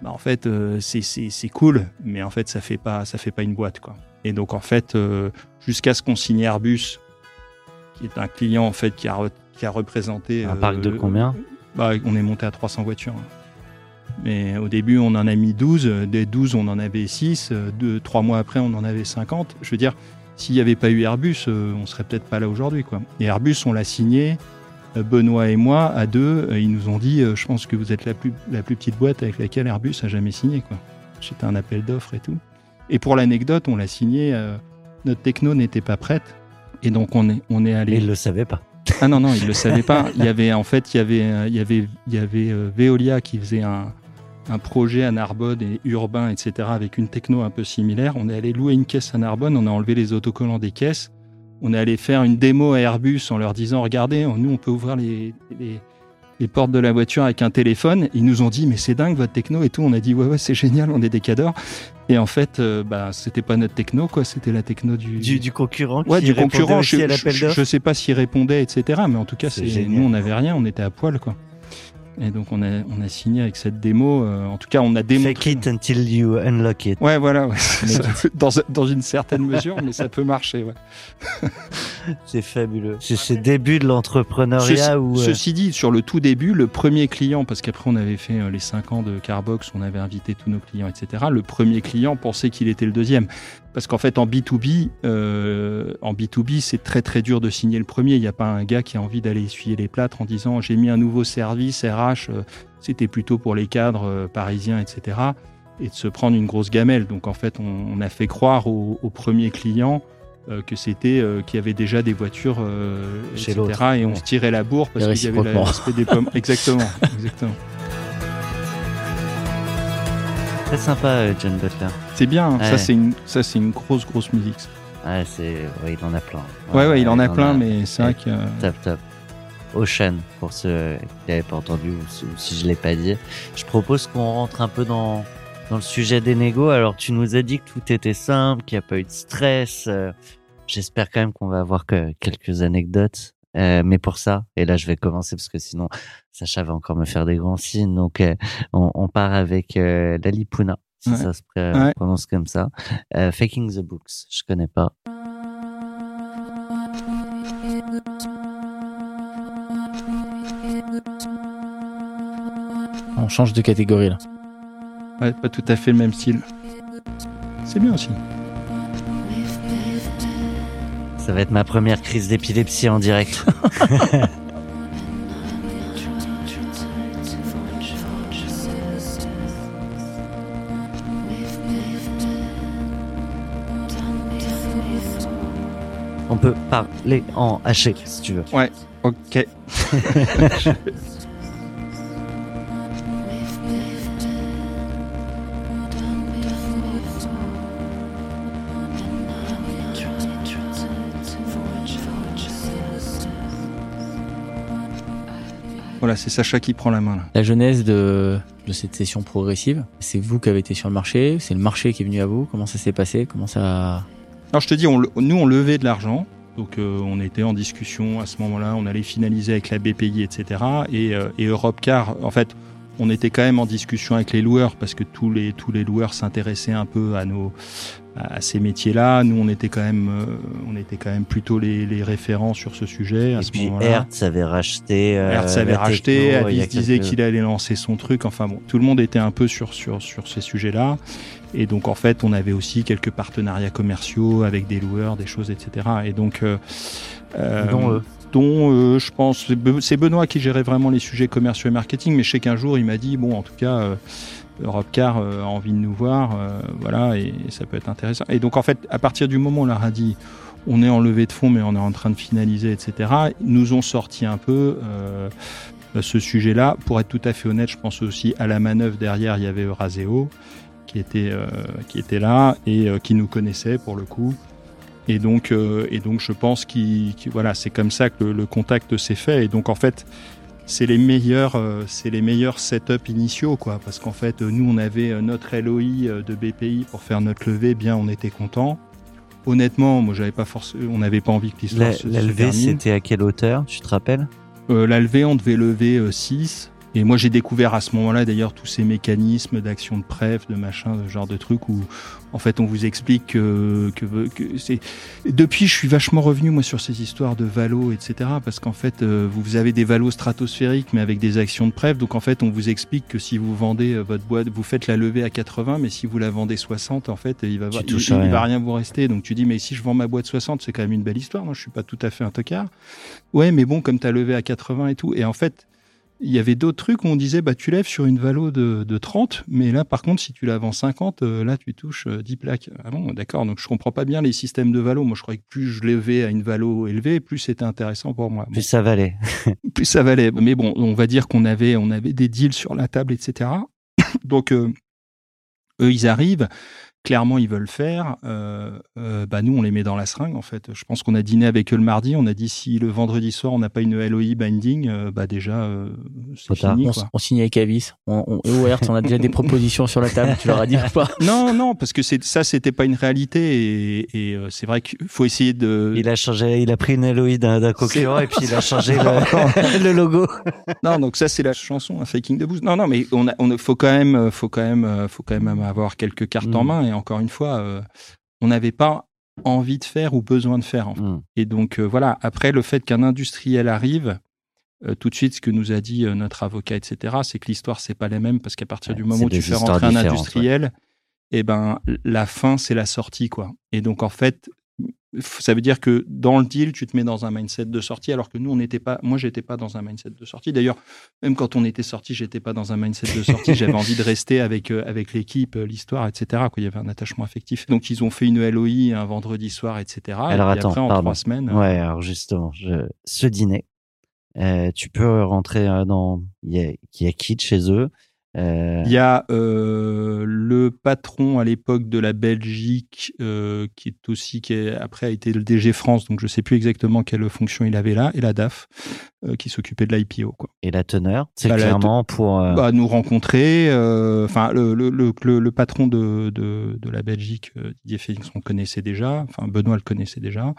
Bah, en fait, c'est- cool, mais en fait, ça fait pas, ça fait pas une boîte. Quoi. Et donc, en fait, jusqu'à ce qu'on signe Airbus, qui est un client en fait qui a, re- qui a représenté. Un euh, parc de combien bah, On est monté à 300 voitures. Mais au début, on en a mis 12. Des 12, on en avait 6. Deux, trois mois après, on en avait 50. Je veux dire, s'il n'y avait pas eu Airbus, euh, on serait peut-être pas là aujourd'hui. quoi. Et Airbus, on l'a signé euh, Benoît et moi, à deux, euh, ils nous ont dit, euh, je pense que vous êtes la plus, la plus petite boîte avec laquelle Airbus a jamais signé. quoi. C'était un appel d'offres et tout. Et pour l'anecdote, on l'a signé, euh, notre techno n'était pas prête. Et donc on est, on est allé. Et il le savait pas. Ah non, non, il ne le savait pas. Il y avait, en fait, il y avait, euh, il y avait, il y avait euh, Veolia qui faisait un, un projet à Narbonne et urbain, etc., avec une techno un peu similaire. On est allé louer une caisse à Narbonne, on a enlevé les autocollants des caisses. On est allé faire une démo à Airbus en leur disant Regardez, nous, on peut ouvrir les, les, les portes de la voiture avec un téléphone. Ils nous ont dit Mais c'est dingue votre techno et tout. On a dit Ouais, ouais, c'est génial, on est des cadors. Et en fait, euh, bah, c'était pas notre techno, quoi. C'était la techno du, Du, du concurrent Ouais, qui du concurrent. Je, je, sais pas s'il répondait, etc. Mais en tout cas, C'est c'est génial. nous, on n'avait rien, on était à poil, quoi. Et donc, on a, on a signé avec cette démo. euh, en tout cas, on a démontré. Fake it until you unlock it. Ouais, voilà, ouais. Ça dans, dans une certaine mesure, mais ça peut marcher, ouais. C'est fabuleux. C'est ces débuts de l'entrepreneuriat où. euh, ceci dit, sur le tout début, le premier client, parce qu'après on avait fait euh, les 5 ans de Carbox, on avait invité tous nos clients, etc. Le premier client pensait qu'il était le deuxième. Parce qu'en fait, en B2B, euh, en B2B, c'est très très dur de signer le premier. Il n'y a pas un gars qui a envie d'aller essuyer les plâtres en disant j'ai mis un nouveau service RH, euh, c'était plutôt pour les cadres euh, parisiens, etc. Et de se prendre une grosse gamelle. Donc en fait, on, on a fait croire au, au premier client euh, que c'était euh, qu'il y avait déjà des voitures, Chez etc. Et on Ouais. se tirait la bourre parce qu'il y avait l'aspect des pommes. Exactement, exactement. Très sympa, euh, John Butler. C'est bien. hein. Ouais. Ça c'est une, ça c'est une grosse grosse musique. ça. Ouais, c'est. Ouais, il en a plein. Ouais, ouais, il en a plein, mais c'est vrai que euh, Top, top. Ocean, pour ceux qui n'avaient pas entendu ou si- je l'ai pas dit. Je propose qu'on rentre un peu dans, dans le sujet des négos. Alors, tu nous as dit que tout était simple, qu'il n'y a pas eu de stress. euh, J'espère quand même qu'on va avoir que quelques anecdotes. Euh, mais pour ça, et là je vais commencer parce que sinon Sacha va encore me faire des grands signes. Donc euh, on, on part avec euh, la Lipuna, si Ouais. ça se pré- Ouais. prononce comme ça. Euh, Faking the Books, je connais pas. On change de catégorie là. ouais, pas tout à fait le même style. C'est bien aussi. Ça va être ma première crise d'épilepsie en direct. On peut parler en haché si tu veux. Ok. Voilà, c'est Sacha qui prend la main là. La genèse de, de cette session progressive, c'est vous qui avez été sur le marché, c'est le marché qui est venu à vous. Comment ça s'est passé? Comment ça Alors je te dis, nous on levait de l'argent. Donc euh, on était en discussion à ce moment-là, on allait finaliser avec la BPI, etc. Et, euh, et en fait, on était quand même en discussion avec les loueurs parce que tous les, tous les loueurs s'intéressaient un peu à, nos, à ces métiers-là. Nous, on était quand même, euh, on était quand même plutôt les, les référents sur ce sujet à Et ce puis moment-là. Hertz avait racheté. euh, Hertz avait racheté, techno, disait qu'il allait lancer son truc. Enfin bon, tout le monde était un peu sur, sur, sur ces sujets-là. Et donc en fait, on avait aussi quelques partenariats commerciaux avec des loueurs, des choses, etc. Et donc, euh, euh, Dont eux. Dont euh, je pense, c'est Be- c'est Benoît qui gérait vraiment les sujets commerciaux et marketing. Mais je sais qu'un jour, il m'a dit, bon, en tout cas. euh, Europcar euh, a envie de nous voir, euh, voilà, et, ça peut être intéressant. Et donc en fait, à partir du moment où on leur a dit, on est en levée de fonds, mais on est en train de finaliser, etc., nous ont sorti un peu ce sujet-là. Pour être tout à fait honnête, je pense aussi à la manœuvre derrière, il y avait Euraseo qui était, qui était là et qui nous connaissait pour le coup. Et donc, euh, et donc je pense voilà, c'est comme ça que le, le contact s'est fait. Et donc en fait, c'est les meilleurs, euh, c'est les meilleurs setups initiaux, quoi. Parce qu'en fait, euh, nous, on avait euh, notre LOI de BPI pour faire notre levée, bien, on était content. Honnêtement, moi, j'avais pas forcé, on n'avait pas envie que l'histoire La, se, la levée, c'était à quelle hauteur Tu te rappelles? Euh, la levée, on devait lever 6. Et moi, j'ai découvert à ce moment-là, d'ailleurs, tous ces mécanismes d'action de préf, de machin, ce genre de trucs où, en fait, on vous explique que, que, que c'est. Depuis, je suis vachement revenu, moi, sur ces histoires de valo, etc. Parce qu'en fait, euh, vous avez des valos stratosphériques, mais avec des actions de préf. Donc, en fait, on vous explique que si vous vendez euh, votre boîte, vous faites la levée à 80, mais si vous la vendez 60, en fait, il va, il, il- va rien vous rester. Donc, tu dis, mais si je vends ma boîte 60, c'est quand même une belle histoire. Moi, je suis pas tout à fait un tocard. Ouais, mais bon, comme tu as levé à 80 et tout. Et en fait, il y avait d'autres trucs où on disait, bah, tu lèves sur une valo de, de 30, mais là, par contre, si tu la vends 50, euh, là, tu touches euh, 10 plaques. Ah bon, d'accord. Donc, je comprends pas bien les systèmes de valo. Moi, je croyais que plus je levais à une valo élevée, plus c'était intéressant pour moi. Bon, Plus ça valait. plus ça valait. Mais bon, on va dire qu'on avait, on avait des deals sur la table, etc. Donc, euh, eux, ils arrivent. Clairement, ils veulent faire. Euh, euh, bah, nous, on les met dans la seringue, en fait. Je pense qu'on a dîné avec eux le mardi. On a dit si le vendredi soir, on n'a pas une LOI binding, euh, bah, déjà, euh, c'est fini. On, quoi. on signe avec Avis. On, on, eux, au Hertz, on a déjà des propositions sur la table. Tu leur as dit ou pas? Non, non, parce que c'est, ça, c'était pas une réalité. Et, et, euh, c'est vrai qu'il faut essayer de. Il a changé, il a pris une LOI d'un concurrent et puis il a changé le, le logo. Non, donc ça c'est la chanson, un faking de boost. Non, non, mais on a, on a- faut quand même, faut quand même, faut quand même avoir quelques cartes en Mm. main. Et encore une fois, euh, on n'avait pas envie de faire ou besoin de faire. En fait. Hmm. Et donc euh, voilà. Après, le fait qu'un industriel arrive, euh, tout de suite, ce que nous a dit notre avocat, etc., c'est que l'histoire c'est pas la même parce qu'à partir Ouais, du moment où tu fais rentrer un industriel, et ben la fin c'est la sortie quoi. Et donc en fait. Ça veut dire que dans le deal, tu te mets dans un mindset de sortie, alors que nous, on n'était pas. Moi, j'étais pas dans un mindset de sortie. D'ailleurs, même quand on était sorti, j'étais pas dans un mindset de sortie. J'avais envie de rester avec euh, avec l'équipe, euh, l'histoire, etc. Quoi. Il y avait un attachement affectif. Donc ils ont fait une LOI un vendredi soir, etc. Alors, et attends, après, en pardon. trois semaines. Ouais, alors justement, je... ce dîner, euh, tu peux rentrer euh, dans. Il y a, il y a qui de chez eux? Euh, Il y a euh, le patron à l'époque de la Belgique, euh, qui est aussi, qui est, après a été le DG France, donc je sais plus exactement quelle fonction il avait là, et la DAF, euh, qui s'occupait de l'IPO. Quoi. Et la teneur, c'est Bah, la clairement pour. euh, Bah, nous rencontrer, euh, enfin le, le, le, patron de, de, de la Belgique, euh, Didier Félix, on le connaissait déjà, enfin Benoît le connaissait déjà,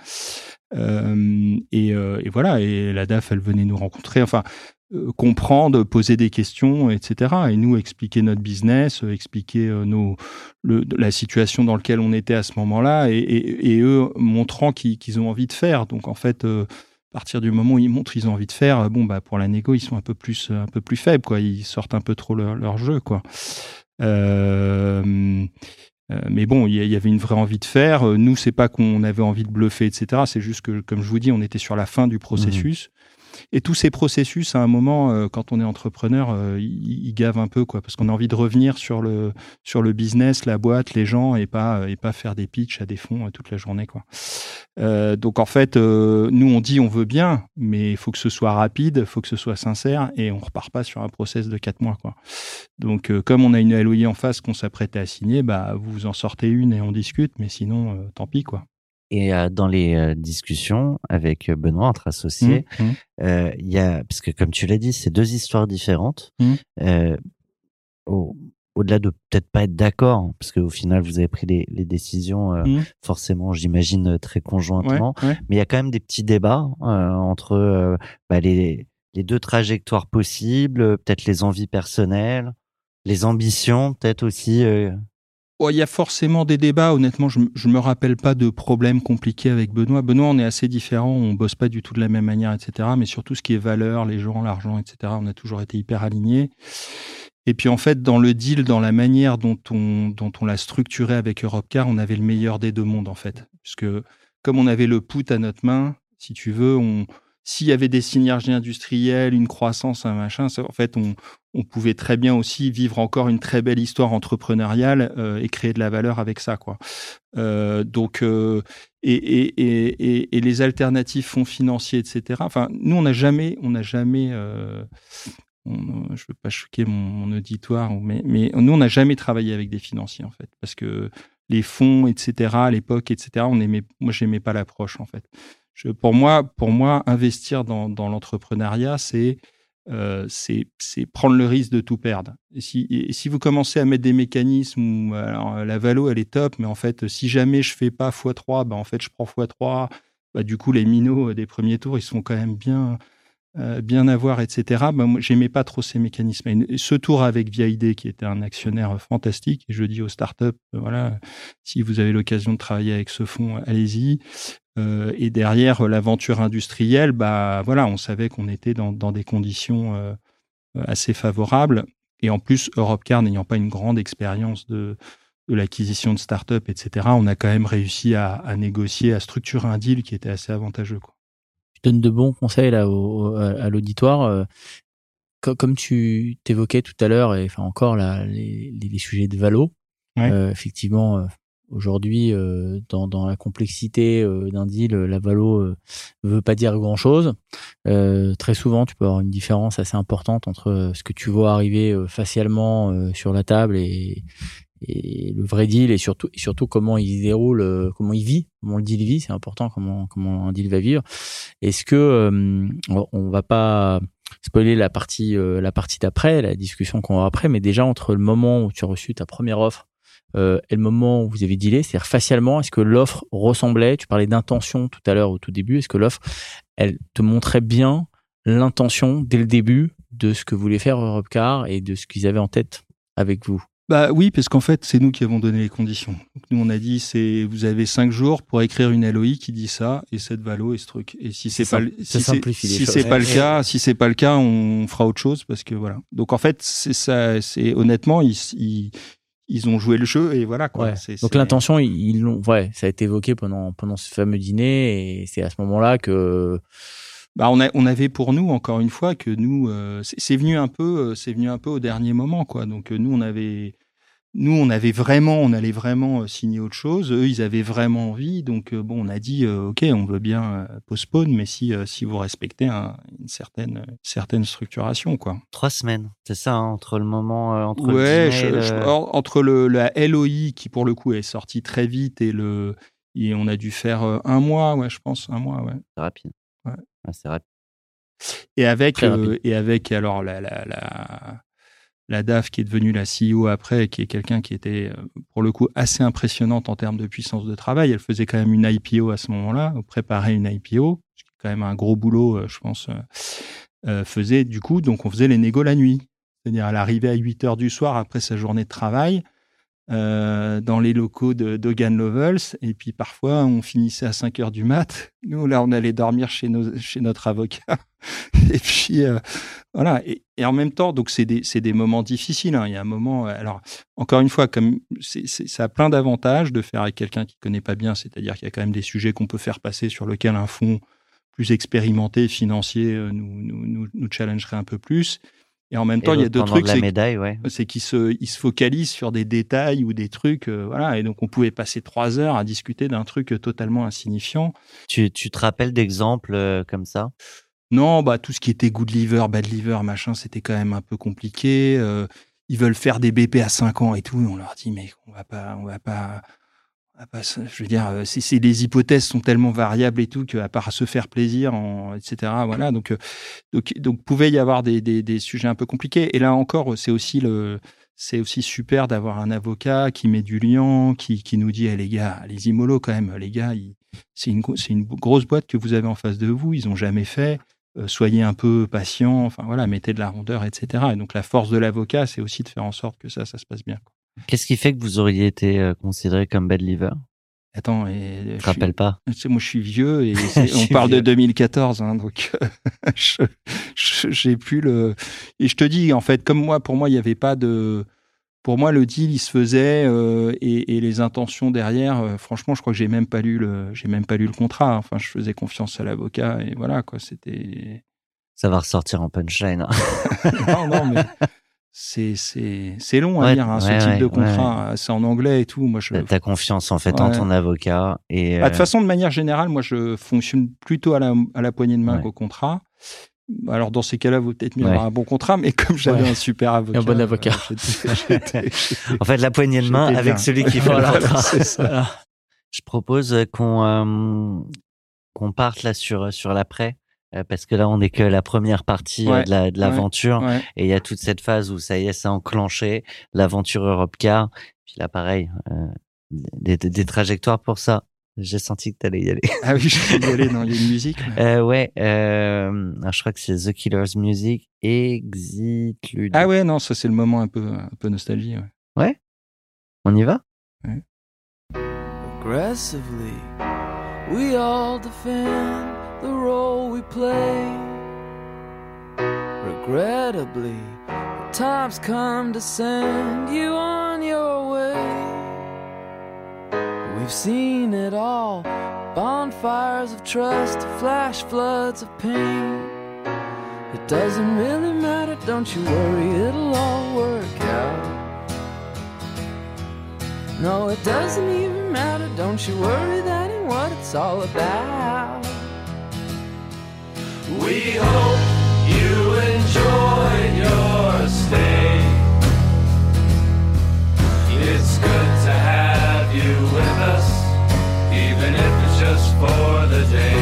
Euh, et, euh, et voilà, et la DAF, elle venait nous rencontrer, enfin euh, comprendre, poser des questions, etc. Et nous expliquer notre business, euh, expliquer euh, nos, le, la situation dans laquelle on était à ce moment-là, et, et, et eux montrant qu'ils ont envie de faire. Donc en fait, euh, à partir du moment où ils montrent qu'ils ont envie de faire, euh, bon bah pour la négo, ils sont un peu plus un peu plus faibles, quoi. Ils sortent un peu trop leur, leur jeu, quoi. Euh, euh, mais bon, il y, avait une vraie envie de faire. Euh, Nous, c'est pas qu'on avait envie de bluffer, etc. C'est juste que, comme je vous dis, on était sur la fin du processus. Et tous ces processus, à un moment, euh, quand on est entrepreneur, euh, ils, gavent un peu, quoi, parce qu'on a envie de revenir sur le sur le business, la boîte, les gens, et pas et pas faire des pitchs à des fonds euh, toute la journée, quoi. Euh, donc en fait, euh, nous on dit on veut bien, mais il faut que ce soit rapide, il faut que ce soit sincère, et on repart pas sur un process de quatre mois, quoi. Donc euh, comme on a une LOI en face qu'on s'apprête à signer, bah vous en sortez une et on discute, mais sinon euh, tant pis, quoi. Et euh, dans les euh, discussions avec Benoît, entre associés, Mmh, mmh. euh, il y a, parce que comme tu l'as dit, c'est deux histoires différentes. Mm. Euh, au, au-delà de peut-être pas être d'accord, hein, parce qu'au final, vous avez pris les, les décisions, euh, Mm. forcément, j'imagine, euh, très Ouais, conjointement. ouais. Mais il y a quand même des petits débats euh, entre euh, bah, les, les deux trajectoires possibles, euh, peut-être les envies personnelles, les ambitions, peut-être aussi. Il y a forcément des débats. Honnêtement, je, je me rappelle pas de problèmes compliqués avec Benoît. Benoît, on est assez différents. On bosse pas du tout de la même manière, etc. Mais surtout ce qui est valeur, les gens, l'argent, etc. On a toujours été hyper alignés. Et puis en fait, dans le deal, dans la manière dont on, dont on l'a structuré avec Europcar, on avait le meilleur des deux mondes en fait. Puisque comme on avait le put à notre main, si tu veux, on, s'il y avait des synergies industrielles, une croissance, un machin, ça, en fait, on, on pouvait très bien aussi vivre encore une très belle histoire entrepreneuriale euh, et créer de la valeur avec ça, quoi. Euh, donc, euh, et, et, et, les alternatives fonds financiers, etc. Enfin, nous, on n'a jamais, on n'a jamais. On- je veux pas choquer mon, auditoire, mais, mais nous, on n'a jamais travaillé avec des financiers, en fait, parce que les fonds, etc. À l'époque, etc. On aimait, moi, j'aimais pas l'approche, en fait. Je, pour moi, pour moi, investir dans, dans l'entrepreneuriat, c'est euh, c'est prendre le risque de tout perdre. Et si, si vous commencez à mettre des mécanismes où alors, la valo, elle est top, mais en fait, si jamais je fais pas x3, bah, en fait, je prends x3, bah, du coup, les minots euh, des premiers tours, ils sont quand même bien, euh, bien avoir, etc. Ben, moi, j'aimais pas trop ces mécanismes. Ce tour avec VID, qui était un actionnaire fantastique, et je dis aux startups, euh, voilà, si vous avez l'occasion de travailler avec ce fonds, allez-y. Euh, et derrière euh, l'aventure industrielle, bah voilà, on savait qu'on était dans, dans des conditions euh, assez favorables. Et en plus, Europcar n'ayant pas une grande expérience de, de l'acquisition de start-up, etc., on a quand même réussi à, à négocier, à structurer un deal qui était assez avantageux. Quoi. Tu donnes de bons conseils là au, au- à l'auditoire. co- Comme tu t'évoquais tout à l'heure, et enfin encore là, les, les- les sujets de valo, Ouais. euh, effectivement, aujourd'hui, euh, dans, dans la complexité euh, d'un deal, euh, la valo euh, veut pas dire grand chose. très souvent, tu peux avoir une différence assez importante entre euh, ce que tu vois arriver euh, facialement euh, sur la table et, et le vrai deal et surtout et surtout comment il se déroule euh, comment il vit comment le deal vit c'est important comment comment un deal va vivre est-ce que euh, on- va pas spoiler la partie euh, la partie d'après la discussion qu'on aura après mais déjà entre le moment où tu as reçu ta première offre euh, et le moment où vous avez dealé c'est-à-dire facialement est-ce que l'offre ressemblait tu parlais d'intention tout à l'heure au tout début est-ce que l'offre elle te montrait bien l'intention dès le début de ce que voulait faire Europcar et de ce qu'ils avaient en tête avec vous? Bah oui, parce qu'en fait, c'est nous qui avons donné les conditions. Donc, nous, on a dit, c'est vous avez cinq jours pour écrire une LOI qui dit ça et cette valo et ce truc. Et si c'est pas si c'est si pas le cas, si c'est pas le cas, on fera autre chose parce que voilà. Donc en fait, c'est ça. C'est honnêtement, ils, ils ils ont joué le jeu et voilà quoi. Ouais. C'est- Donc l'intention, ils l'ont, ouais, ça a été évoqué pendant pendant ce fameux dîner et c'est à ce moment-là que Bah, on, a, on avait pour nous encore une fois que nous, euh, c'est c'est venu un peu, euh, c'est venu un peu au dernier moment quoi. Donc euh, nous on avait, nous on avait vraiment, on allait vraiment euh, signer autre chose. Eux ils avaient vraiment envie. Donc euh, bon, on a dit euh, ok, on veut bien postpone, mais si si vous respectez un- une certaine certaine structuration quoi. Trois semaines, c'est ça, hein, entre le moment, euh, entre ouais, le dîner, je- le- je- or, entre le la LOI qui pour le coup est sortie très vite et le et on a dû faire un mois, ouais, je pense un mois, ouais. c'est rapide. Ouais. c'est rapide. Et avec, euh, et avec alors la, la, la, la DAF qui est devenue la CEO après, qui est quelqu'un qui était euh, pour le coup assez impressionnante en termes de puissance de travail. Elle faisait quand même une IPO à ce moment-là, préparait une IPO, ce qui est quand même un gros boulot, euh, je pense, euh, faisait du coup, donc on faisait les négos la nuit. C'est-à-dire, elle arrivait à 8 heures du soir après sa journée de travail. Euh, dans les locaux de Dogan Lovells. Et puis parfois on finissait à 5 heures du mat. Nous là on allait dormir chez nos chez notre avocat. Et puis euh, voilà. Et, et en même temps donc c'est des des moments difficiles hein. il y a un moment alors encore une fois comme c'est c'est- ça a plein d'avantages de faire avec quelqu'un qui connaît pas bien. C'est-à-dire qu'il y a quand même des sujets qu'on peut faire passer sur lequel un fonds plus expérimenté financier euh, nous nous, nous challengerait un peu plus et en même temps il y a deux trucs c'est ouais. qu'ils se, ils se focalisent sur des détails ou des trucs, euh, voilà. Et donc, on pouvait passer trois heures à discuter d'un truc euh, totalement insignifiant. Tu, tu te rappelles d'exemples euh, comme ça? Non, bah, tout ce qui était good liver, bad liver, machin, c'était quand même un peu compliqué. Euh, ils veulent faire des BP à 5 ans et tout. Et on leur dit, mais on va pas, on va pas, je veux dire, euh, c'est, les hypothèses sont tellement variables et tout qu'à part se faire plaisir, en, etc. Voilà. Donc, euh, donc, donc, pouvait y avoir des, des, des sujets un peu compliqués. Et là encore, c'est aussi le, c'est aussi super d'avoir un avocat qui met du lien, qui, qui nous dit, eh, les gars, les immolos quand même, les gars, c'est une, c'est une grosse boîte que vous avez en face de vous, ils ont jamais fait. Euh, soyez un peu patient, enfin voilà, mettez de la rondeur, etc. Et donc la force de l'avocat, c'est aussi de faire en sorte que ça, ça se passe bien. quoi. Qu'est-ce qui fait que vous auriez été euh, considéré comme bad liver? Attends, et Je je te rappelle pas. suis- tu sais, moi je suis vieux et on suis parle vieux. de 2014, hein, donc je- je- j'ai plus le. Et je te dis, en fait, comme moi, pour moi, il n'y avait pas de. Pour moi, le deal, il se faisait euh, et, et les intentions derrière. euh, franchement, je crois que j'ai même pas lu le, j'ai même pas lu le contrat. Enfin, je faisais confiance à l'avocat et voilà quoi. C'était. Ça va ressortir en punchline. hein. non, non, mais c'est c'est c'est long à Ouais, lire hein, ce type ouais, de contrat. C'est en anglais et tout. Moi, je. T'as confiance en fait en ton avocat et Bah, de euh, façon, de manière générale, moi, je fonctionne plutôt à la, à la poignée de main qu'au contrat. Alors, dans ces cas-là, vous peut-être mieux avoir un bon contrat, mais comme j'avais un super avocat. un bon avocat. euh, j'étais- en fait la poignée de main avec bien. celui qui fait Voilà, le. Je propose euh, qu'on euh, qu'on parte là sur sur l'après euh, parce que là on n'est que la première partie euh, Ouais, de la- de l'aventure Ouais. et il y a toute cette phase où ça y est c'est enclenché l'aventure Europcar puis là pareil euh, des, des- des trajectoires pour ça J'ai senti que t'allais y aller. Ah oui, je vais y aller. Non, il y a une musique. mais- Euh, ouais, euh, alors, je crois que c'est The Killer's Music, Exit. Ah ouais, non, ça c'est le moment un peu, un peu nostalgie. ouais. On y va? Aggressively. We all defend the role we play. Regrettably, the time's come to send you on your way. We've seen it all bonfires of trust, flash floods of pain. It doesn't really matter, don't you worry, it'll all work out. No, it doesn't even matter. Don't you worry, that ain't what it's all about. We hope you enjoyed your stay. It's good to have you with us, even if it's just for the day.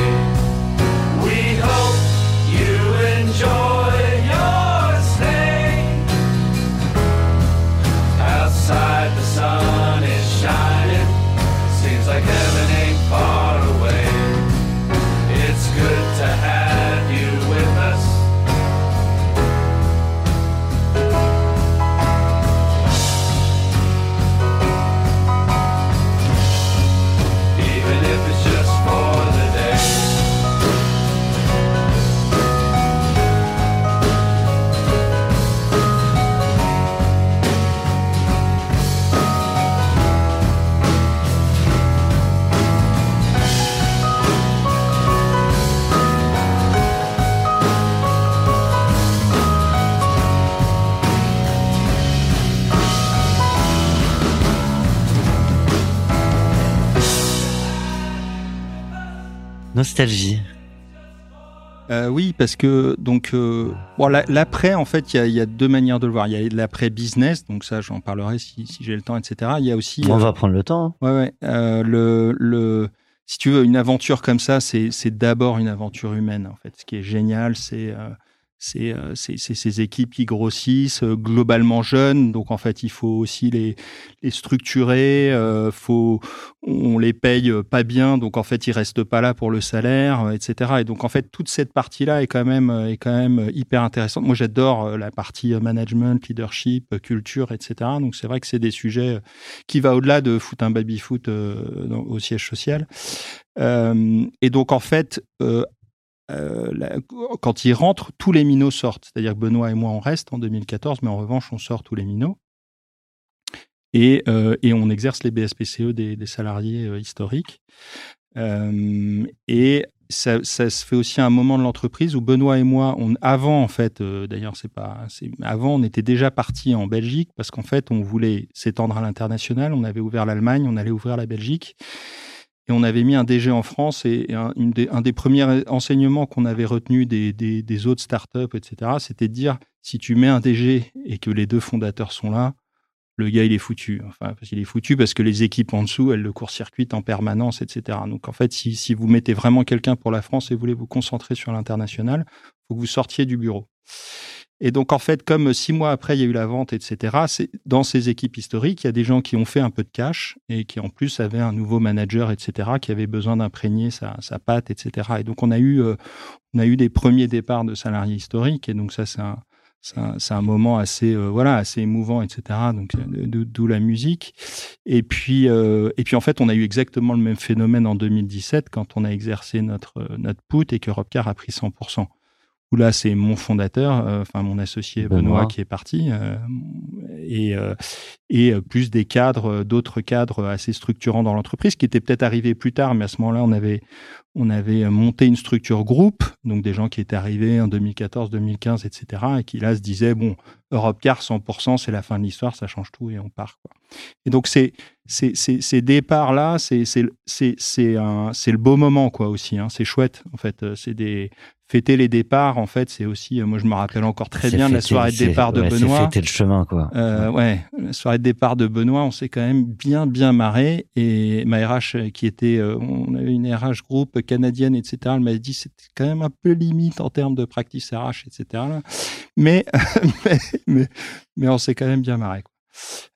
Nostalgie. Euh, oui, parce que donc euh, bon, la- l'après, en fait, il y a, il y a deux manières de le voir. Il y a l'après business, donc ça, j'en parlerai si, si j'ai le temps, etc. Il y a aussi On euh, va prendre le temps. hein. Ouais, ouais. Euh, le, le, si tu veux, une aventure comme ça, c'est, c'est d'abord une aventure humaine, en fait. Ce qui est génial, c'est, euh, c'est, euh, c'est, ces équipes qui grossissent, euh, globalement jeunes. Donc, en fait, il faut aussi les, structurer. Euh, faut, on les paye euh, pas bien. Donc, en fait, ils restent pas là pour le salaire, etc. Et donc, en fait, toute cette partie-là est quand même, hyper intéressante. Moi, j'adore la partie management, leadership, culture, etc. Donc, c'est vrai que c'est des sujets qui va au-delà de foot un baby-foot euh, dans- au siège social. Et donc, en fait, euh, euh, quand ils rentrent, tous les minots sortent. C'est-à-dire que Benoît et moi, on reste en 2014, mais en revanche, on sort tous les minots. Et, euh, et on exerce les BSPCE des, salariés euh, historiques. Et ça, se fait aussi à un moment de l'entreprise où Benoît et moi, avant en fait, d'ailleurs c'est pas, avant on était déjà parti en Belgique parce qu'en fait on voulait s'étendre à l'international. On avait ouvert l'Allemagne, on allait ouvrir la Belgique. Et on avait mis un DG en France et un, des, premiers enseignements qu'on avait retenu des, autres startups, etc., c'était de dire si tu mets un DG et que les deux fondateurs sont là, le gars il est foutu. Enfin, parce qu'il est foutu parce que les équipes en dessous, elles le court-circuitent en permanence, etc. Donc en fait, si, si vous mettez vraiment quelqu'un pour la France et voulez vous concentrer sur l'international, faut que vous sortiez du bureau. Et donc, en fait, comme six mois après, il y a eu la vente, etc., dans ces équipes historiques, il y a des gens qui ont fait un peu de cash et qui, en plus, avaient un nouveau manager, etc., qui avait besoin d'imprégner sa, sa patte, etc. Et donc, on a eu, euh, on a eu des premiers départs de salariés historiques. Et donc, ça, c'est un, moment assez, euh, émouvant, etc. Donc, euh, d'où la musique. Et puis, en fait, on a eu exactement le même phénomène en 2017 quand on a exercé notre, notre put et que Robcar a pris 100% où là c'est mon fondateur, euh, enfin mon associé Benoît, Benoît. qui est parti, euh, et, euh, et euh, plus des cadres, euh, d'autres cadres assez structurants dans l'entreprise, qui étaient peut-être arrivés plus tard, mais à ce moment-là on avait on avait monté une structure groupe, donc des gens qui étaient arrivés en 2014, 2015, etc., et qui là se disaient bon Europcar 100%, c'est la fin de l'histoire, ça change tout et on part quoi. Et donc c'est ces, ces, ces départs là, c'est c'est c'est c'est un c'est le beau moment quoi aussi, hein, c'est chouette en fait, c'est des fêter les départs, en fait, c'est aussi, euh, moi je me rappelle encore très bien de la soirée de départ de ouais, c'est Benoît. fêter le chemin, quoi. Euh, ouais, la soirée de départ de Benoît, on s'est quand même bien, bien marré. Et ma RH, euh, qui était, euh, on avait une RH groupe canadienne, etc., elle m'a dit c'était quand même un peu limite en termes de practice RH, etc. là. Mais, mais, mais, mais on s'est quand même bien marré. Quoi.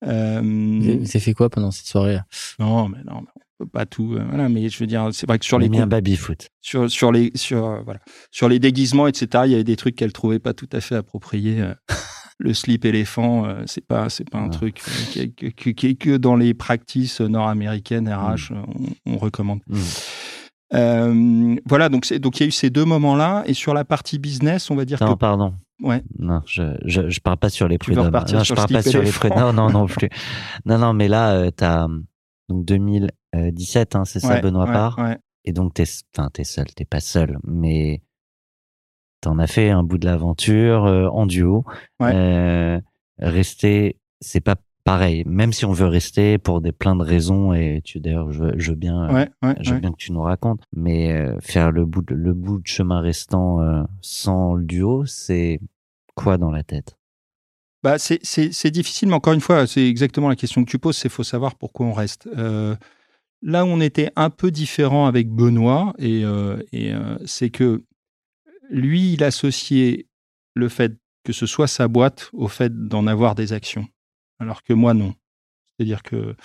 Euh, Vous avez fait quoi pendant cette soirée non, mais non, pas tout, euh, voilà, mais je veux dire, c'est vrai que sur les baby foot. sur sur les sur euh, voilà sur les déguisements etc il y avait des trucs qu'elle trouvait pas tout à fait appropriés euh, le slip éléphant euh, c'est pas c'est pas un Ouais. truc est que dans les practices nord-américaines RH euh, on, on recommande Mm. Voilà donc c'est donc il y a eu ces deux moments là et sur la partie business on va dire Non, que pardon. ouais Non, je, je, je parle pas sur les Tu prud'hommes. Non, sur je le parle pas sur les prud'hommes. Non, non, non plus. Non, non, mais là, euh, t'as donc 2017, hein, c'est ça, ouais, Benoît ouais, part. ouais. Et donc t'es, t'es seul, t'es pas seul, mais t'en as fait un bout de l'aventure euh, en duo. Euh, rester, c'est pas pareil. Même si on veut rester pour des plein de raisons, et tu d'ailleurs, je, veux- je veux bien. euh, ouais, ouais, je veux ouais. bien que tu nous racontes, mais euh, faire le bout de, le bout de chemin restant euh, sans le duo, c'est quoi dans la tête? Bah, c'est- c'est c'est difficile, mais encore une fois, c'est exactement la question que tu poses, c'est faut savoir pourquoi on reste. Euh, là où on était un peu différent avec Benoît, et, euh, et euh, c'est que lui, il associait le fait que ce soit sa boîte au fait d'en avoir des actions, alors que moi, non. C'est-à-dire que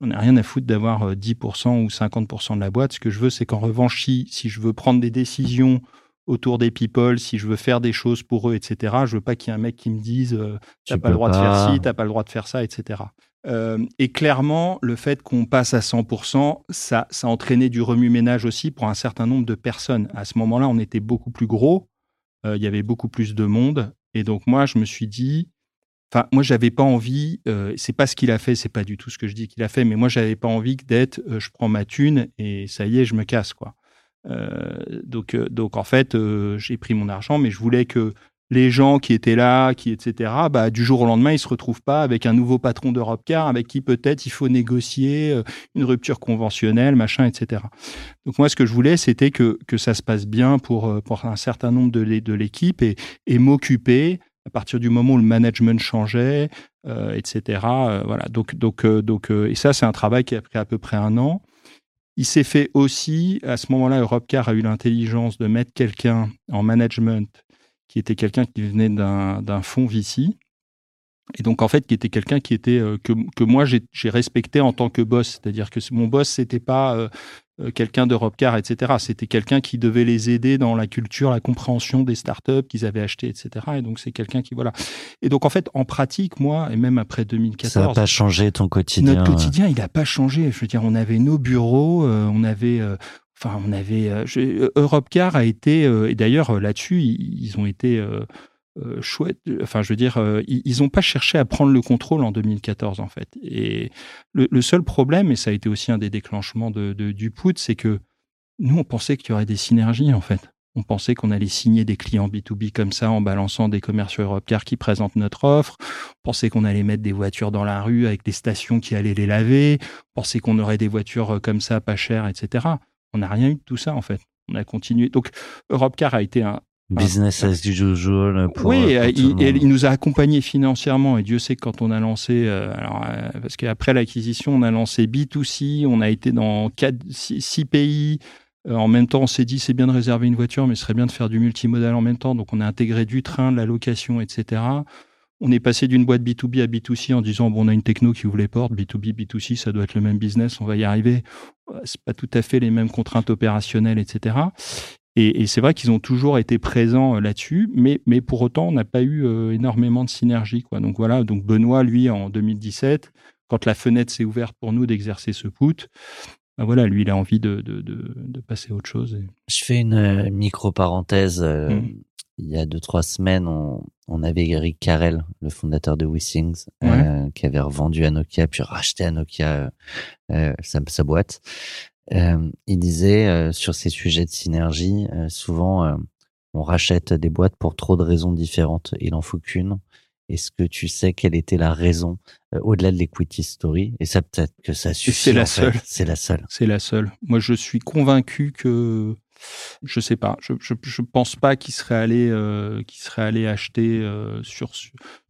j'en ai rien à foutre d'avoir euh, 10% ou 50% de la boîte. Ce que je veux, c'est qu'en revanche, si, je veux prendre des décisions autour des people, si je veux faire des choses pour eux, etc., je veux pas qu'il y ait un mec qui me dise euh, T'as pas le droit de faire ci, t'as pas le droit de faire ça, etc. Euh, et clairement, le fait qu'on passe à 100%, ça, ça entraînait du remue-ménage aussi pour un certain nombre de personnes. À ce moment-là, on était beaucoup plus gros, euh, il y avait beaucoup plus de monde, et donc moi, je me suis dit, enfin, moi, j'avais pas envie. euh, c'est pas ce qu'il a fait, c'est pas du tout ce que je dis qu'il a fait, mais moi, j'avais pas envie que d'être, je prends ma thune et ça y est, je me casse, quoi. Donc, donc en fait, j'ai pris mon argent, mais je voulais que les gens qui étaient là, qui etc., bah, du jour au lendemain, ils se retrouvent pas avec un nouveau patron d'Europecar avec qui peut-être il faut négocier euh, une rupture conventionnelle, machin, etc. Donc moi, ce que je voulais, c'était que, que ça se passe bien pour, euh, pour un certain nombre de, de l'équipe et, et m'occuper à partir du moment où le management changeait, euh, etc. voilà. Donc, donc, donc, et ça, c'est un travail qui a pris à peu près un an. Il s'est fait aussi, à ce moment-là, Europcar a eu l'intelligence de mettre quelqu'un en management qui était quelqu'un qui venait d'un fonds VC. Et donc, en fait, qui était quelqu'un qui était euh, que, que moi j'ai respecté en tant que boss. C'est-à-dire que mon boss, c'était pas euh, euh, quelqu'un d'Europecar, etc. C'était quelqu'un qui devait les aider dans la culture, la compréhension des startups qu'ils avaient achetées, etc. Et donc, c'est quelqu'un qui, voilà. Et donc, en fait, en pratique, moi, et même après 2014, Ça n'a pas changé ton quotidien. notre quotidien, il n'a pas changé. Je veux dire, on avait nos bureaux, euh, on avait, euh, enfin, on avait. euh, je- euh, Europcar a été, euh, et d'ailleurs là-dessus, ils, ont été euh, chouettes. Enfin, je veux dire, ils n'ont pas cherché à prendre le contrôle en 2014 en fait. Et le, seul problème, et ça a été aussi un des déclenchements de, de- du put, c'est que nous, on pensait qu'il y aurait des synergies en fait. On pensait qu'on allait signer des clients B2B comme ça en balançant des commerciaux Europcar qui présentent notre offre. On pensait qu'on allait mettre des voitures dans la rue avec des stations qui allaient les laver. On pensait qu'on aurait des voitures comme ça, pas chères, etc. On n'a rien eu de tout ça, en fait. On a continué. Donc, Europcar a été un. Business as usual. Pour, oui, pour euh, tout il, nous a accompagnés financièrement. Et Dieu sait que quand on a lancé. euh, alors, euh, parce qu'après l'acquisition, on a lancé B2C. On a été dans 6 pays. Euh, en même temps, on s'est dit, c'est bien de réserver une voiture, mais ce serait bien de faire du multimodal en même temps. Donc, on a intégré du train, de la location, etc. On est passé d'une boîte B2B à B2C en disant, bon, on a une techno qui ouvre les portes. B2B, B2C, ça doit être le même business. On va y arriver. Euh, C'est pas tout à fait les mêmes contraintes opérationnelles, etc. Et, et c'est vrai qu'ils ont toujours été présents euh, là-dessus, mais, mais pour autant, on n'a pas eu euh, énormément de synergie. Quoi. Donc voilà, donc Benoît, lui, en 2017, quand la fenêtre s'est ouverte pour nous d'exercer ce put, ben voilà, lui, il a envie de, de, de, de passer à autre chose. Et... Je fais une micro-parenthèse. euh, Mm. Il y a deux, trois semaines, on, on avait Eric Carrel, le fondateur de WeSings, euh, qui avait revendu à Nokia, puis racheté à Nokia euh, euh, sa, sa boîte. Euh, il disait euh, sur ces sujets de synergie, euh, souvent euh, on rachète des boîtes pour trop de raisons différentes. Il en faut qu'une. Est-ce que tu sais quelle était la raison euh, au-delà de l'equity story? Et ça peut-être que ça suffit. c'est la fait. seule. C'est la seule. C'est la seule. Moi, je suis convaincu que je sais pas. Je je, je pense pas qu'il serait allé euh, qu'il serait allé acheter euh, sur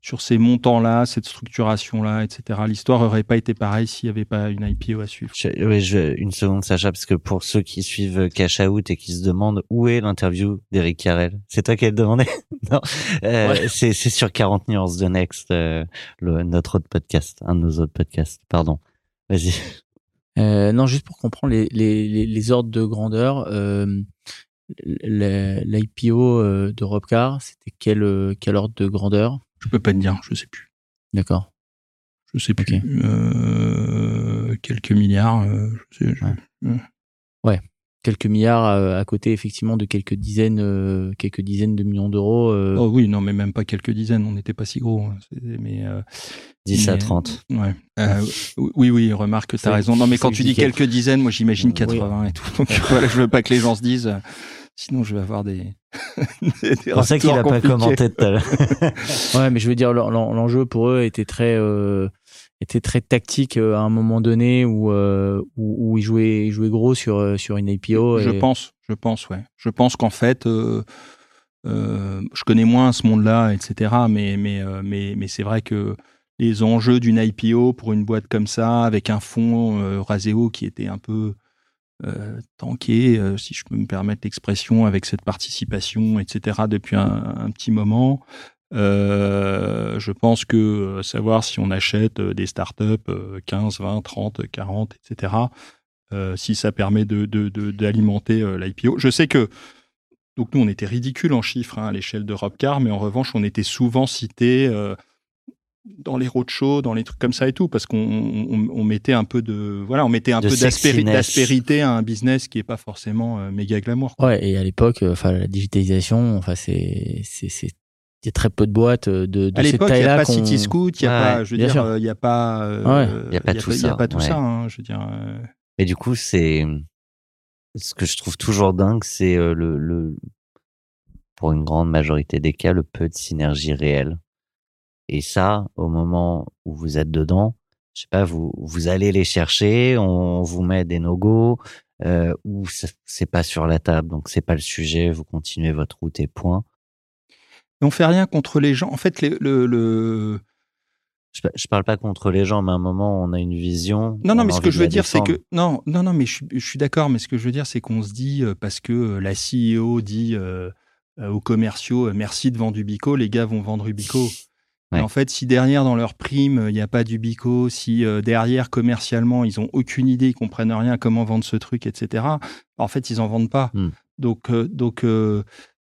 sur ces montants-là, cette structuration-là, etc. L'histoire aurait pas été pareille s'il y avait pas une IPO à suivre. Je, oui, je, une seconde, Sacha, parce que pour ceux qui suivent Cash Out et qui se demandent où est l'interview d'Eric Carrel, c'est toi qui as demandé Non, euh, Ouais. c'est c'est sur 40 nuances de Next, euh, le, notre autre podcast, un de nos autres podcasts. Pardon. Vas-y. Euh, non, juste pour comprendre les, les, les, les ordres de grandeur, euh, l'IPO euh, de Robcar, c'était quel, euh, quel ordre de grandeur? Je peux pas te dire, je sais plus. D'accord. Je sais plus. Euh, quelques milliards. euh, je sais, je- Quelques milliards à, à côté, effectivement, de quelques dizaines, euh, quelques dizaines de millions d'euros. euh, Oh oui, non, mais même pas quelques dizaines. On n'était pas si gros. hein. Mais euh, 10 à Mais- 30. ouais. Euh, oui, oui, remarque, tu C'est- as raison. Non, mais quand tu dis quelques dizaines, moi j'imagine Oui. 80 et tout. Donc voilà, je veux pas que les gens se disent. euh, Sinon, je vais avoir des. des C'est pour ça qu'il a pas commenté tout à l'heure. Ouais, mais je veux dire, l'en- l'en- l'enjeu pour eux était très, euh, était très tactique euh, à un moment donné où, euh, où, où ils jouaient, ils jouaient gros sur, euh, sur une IPO. Je pense, je pense, ouais. Je pense qu'en fait, euh, euh, je connais moins ce monde-là, etc. Mais, mais, mais, mais c'est vrai que les enjeux d'une IPO pour une boîte comme ça, avec un fonds Raseo qui était un peu tanké, si je peux me permettre l'expression, avec cette participation, etc. depuis un, un petit moment. Euh, je pense que euh, savoir si on achète euh, des startups euh, 15, 20, 30, 40, etc., euh, si ça permet de, de- de- d'alimenter euh, l'IPO. Je sais que donc nous on était ridicule en chiffres hein, à l'échelle de Robcar, mais en revanche on était souvent cité euh, dans les roadshows, dans les trucs comme ça et tout, parce qu'on on, on mettait un peu de voilà, on mettait un De peu d'aspérité à un business qui est pas forcément euh, méga glamour. quoi. Ouais, et à l'époque, enfin, la digitalisation, enfin, c'est, il y a très peu de boîtes euh, de, de À cette l'époque, il n'y taille-là a pas City Scoot, il n'y a Ouais, pas, je veux dire, euh, il n'y a pas, euh, Ouais. Il y a pas tout il y a ça, pas tout ouais. ça, hein, je veux dire. euh, Et du coup, c'est ce que je trouve toujours dingue, c'est le, le, pour une grande majorité des cas, le peu de synergie réelle. Et ça, au moment où vous êtes dedans, je sais pas, vous, vous allez les chercher, on vous met des no-go, euh, ou c'est- c'est pas sur la table, donc c'est pas le sujet, vous continuez votre route et point. On fait rien contre les gens. En fait, les- le, le, Je, je parle pas contre les gens, mais à un moment, on a une vision. Non, non, on mais ce que je veux dire, c'est que non, non, non, mais je, suis- je suis d'accord. Mais ce que je veux dire, c'est qu'on se dit euh, parce que euh, la CEO dit euh, aux commerciaux, merci de vendre Ubico, les gars vont vendre Ubico. Mais Ouais. en fait, si derrière dans leur prime il n'y a pas d'Ubico, si euh, derrière commercialement ils ont aucune idée, ils comprennent rien comment vendre ce truc, etc. En fait, ils en vendent pas. Hmm. Donc, euh, donc. euh,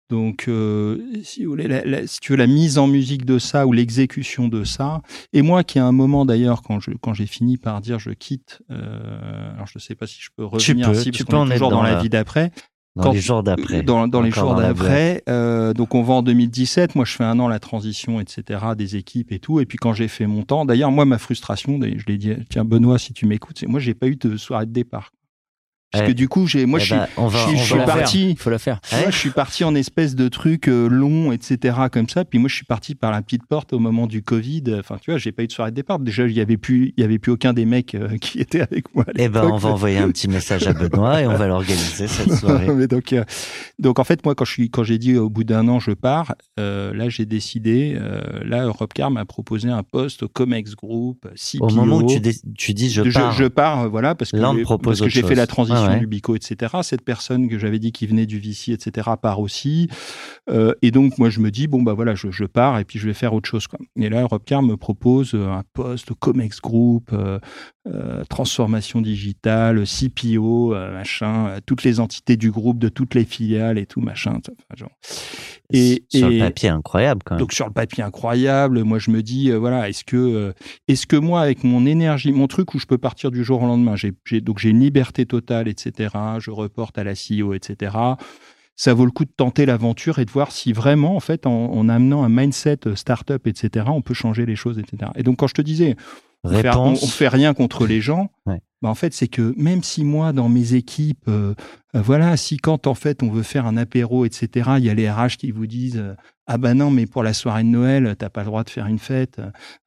donc, euh, si, vous voulez, la- la- si tu veux, la mise en musique de ça ou l'exécution de ça, et moi qui à un moment d'ailleurs, quand je quand j'ai fini par dire je quitte, euh, alors je ne sais pas si je peux Tu revenir tu parce peux en est toujours dans dans la la- vie d'après, Dans quand- les jours d'après. dans, dans les jours d'après. euh, donc on va en 2017. Moi, je fais un an la transition, etc. Des équipes et tout. Et puis quand j'ai fait mon temps, d'ailleurs, moi, ma frustration, je l'ai dit, tiens Benoît, si tu m'écoutes, c'est moi, j'ai pas eu de soirée de départ. Parce que du coup, j'ai, moi, Eh je suis, ben, va, je je suis parti. Il faut la faire. Moi, je suis parti en espèce de truc euh, long, etc. comme ça. Puis moi, je suis parti par la petite porte au moment du Covid. Enfin, tu vois, j'ai pas eu de soirée de départ. Déjà, il y avait plus, il y avait plus aucun des mecs euh, qui étaient avec moi. Eh ben, on va envoyer un petit message à Benoît et on va l'organiser cette soirée. Mais donc, euh, donc en fait, moi, quand je suis, quand j'ai dit au bout d'un an, je pars, là, j'ai décidé. là, Europcar m'a proposé un poste au Comex Group, CPO. Au moment où tu, dis je pars, je pars, euh, voilà, parce que, parce que j'ai fait la transition Ouais, ouais. du Bico, etc. Cette personne que j'avais dit qui venait du VC, etc., part aussi. Euh, et donc, moi, je me dis, bon, bah voilà, je, je pars et puis je vais faire autre chose. Quoi. Et là, Europcar me propose euh, un poste au Comex Group, euh, euh, transformation digitale, CPO, euh, machin, euh, toutes les entités du groupe, de toutes les filiales et tout, machin. genre. Et, sur et- le papier incroyable quand même. donc sur le papier incroyable, moi je me dis euh, voilà est-ce que est-ce que moi avec mon énergie, mon truc où je peux partir du jour au lendemain, j'ai donc j'ai une liberté totale etc. Je reporte à la CEO etc. Ça vaut le coup de tenter l'aventure et de voir si vraiment en fait en, en amenant un mindset startup etc. On peut changer les choses etc. Et donc quand je te disais on fait, on, Réponse. on fait rien contre les gens. Ouais. Bah, en fait, c'est que même si moi, dans mes équipes, euh, euh, voilà, si quand en fait on veut faire un apéro, etc., il y a les RH qui vous disent euh, ah bah non, mais pour la soirée de Noël, t'as pas le droit de faire une fête.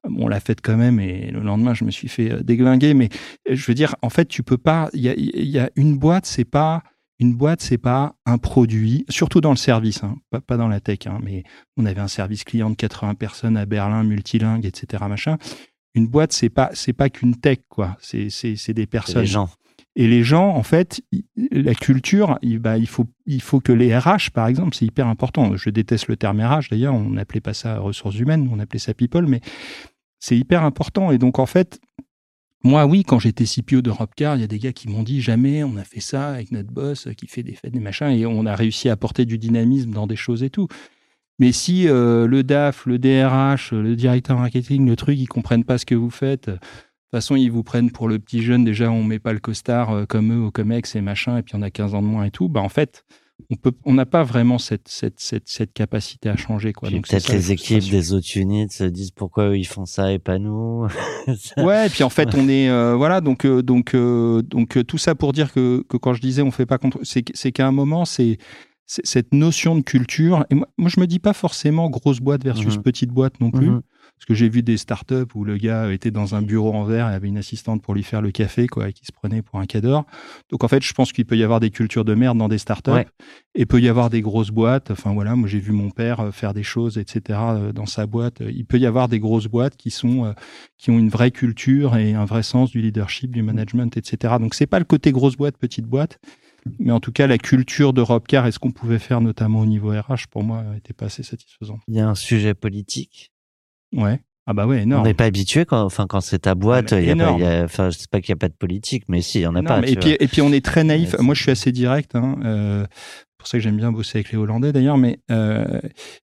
Bon, on l'a faite quand même, et le lendemain, je me suis fait déglinguer. Mais je veux dire, en fait, tu peux pas. Il y a, il y a une boîte, c'est pas une boîte, c'est pas un produit, surtout dans le service, hein, pas, pas dans la tech. Hein, mais on avait un service client de 80 personnes à Berlin, multilingue, etc. Machin une boîte, c'est pas c'est pas qu'une tech quoi. C'est c'est c'est des personnes. les gens. Et les gens, en fait, la culture, il, bah, il faut il faut que les RH, par exemple, c'est hyper important. Je déteste le terme RH. D'ailleurs, on n'appelait pas ça ressources humaines, on appelait ça people, mais c'est hyper important. Et donc, en fait, moi, oui, quand j'étais CPO d'Europecar, il y a des gars qui m'ont dit jamais on a fait ça avec notre boss qui fait des fêtes, des machins, et on a réussi à apporter du dynamisme dans des choses et tout. Mais si euh, le DAF, le DRH, le directeur marketing, le truc, ils comprennent pas ce que vous faites, de toute façon, ils vous prennent pour le petit jeune. Déjà, on met pas le costard euh, comme eux au Comex et machin, et puis on a 15 ans de moins et tout. Bah, en fait, on peut, on n'a pas vraiment cette, cette, cette, cette capacité à changer, quoi. Donc, peut-être les équipes des autres units se disent pourquoi eux, ils font ça et pas nous. Ouais, et puis en fait, on est euh, voilà, donc euh, donc euh, donc euh, tout ça pour dire que, que quand je disais on fait pas contre, c'est qu'à un moment c'est cette notion de culture. Et moi, moi, je me dis pas forcément grosse boîte versus Mhm. petite boîte non plus, Mhm. parce que j'ai vu des startups où le gars était dans un bureau en verre et avait une assistante pour lui faire le café, quoi, et qui se prenait pour un cadre. Donc en fait, je pense qu'il peut y avoir des cultures de merde dans des startups, Ouais. et peut y avoir des grosses boîtes. Enfin voilà, moi j'ai vu mon père euh, faire des choses, etc. euh, dans sa boîte. Il peut y avoir des grosses boîtes qui sont euh, qui ont une vraie culture et un vrai sens du leadership, du management, etc. Donc c'est pas le côté grosse boîte, petite boîte, mais en tout cas la culture d'Europecar et ce qu'on pouvait faire notamment au niveau RH pour moi était pas assez satisfaisant. Il y a un sujet politique. Ouais. Ah bah ouais, On n'est pas habitué quand, enfin, quand c'est ta boîte, Ah, il y a pas, énorme. il y a- enfin, je sais pas qu'il n'y a pas de politique, mais si, il y en a pas. et, puis, et puis on est très naïf. Moi, je suis assez direct. Hein, euh, c'est pour ça que j'aime bien bosser avec les Hollandais d'ailleurs. Mais euh,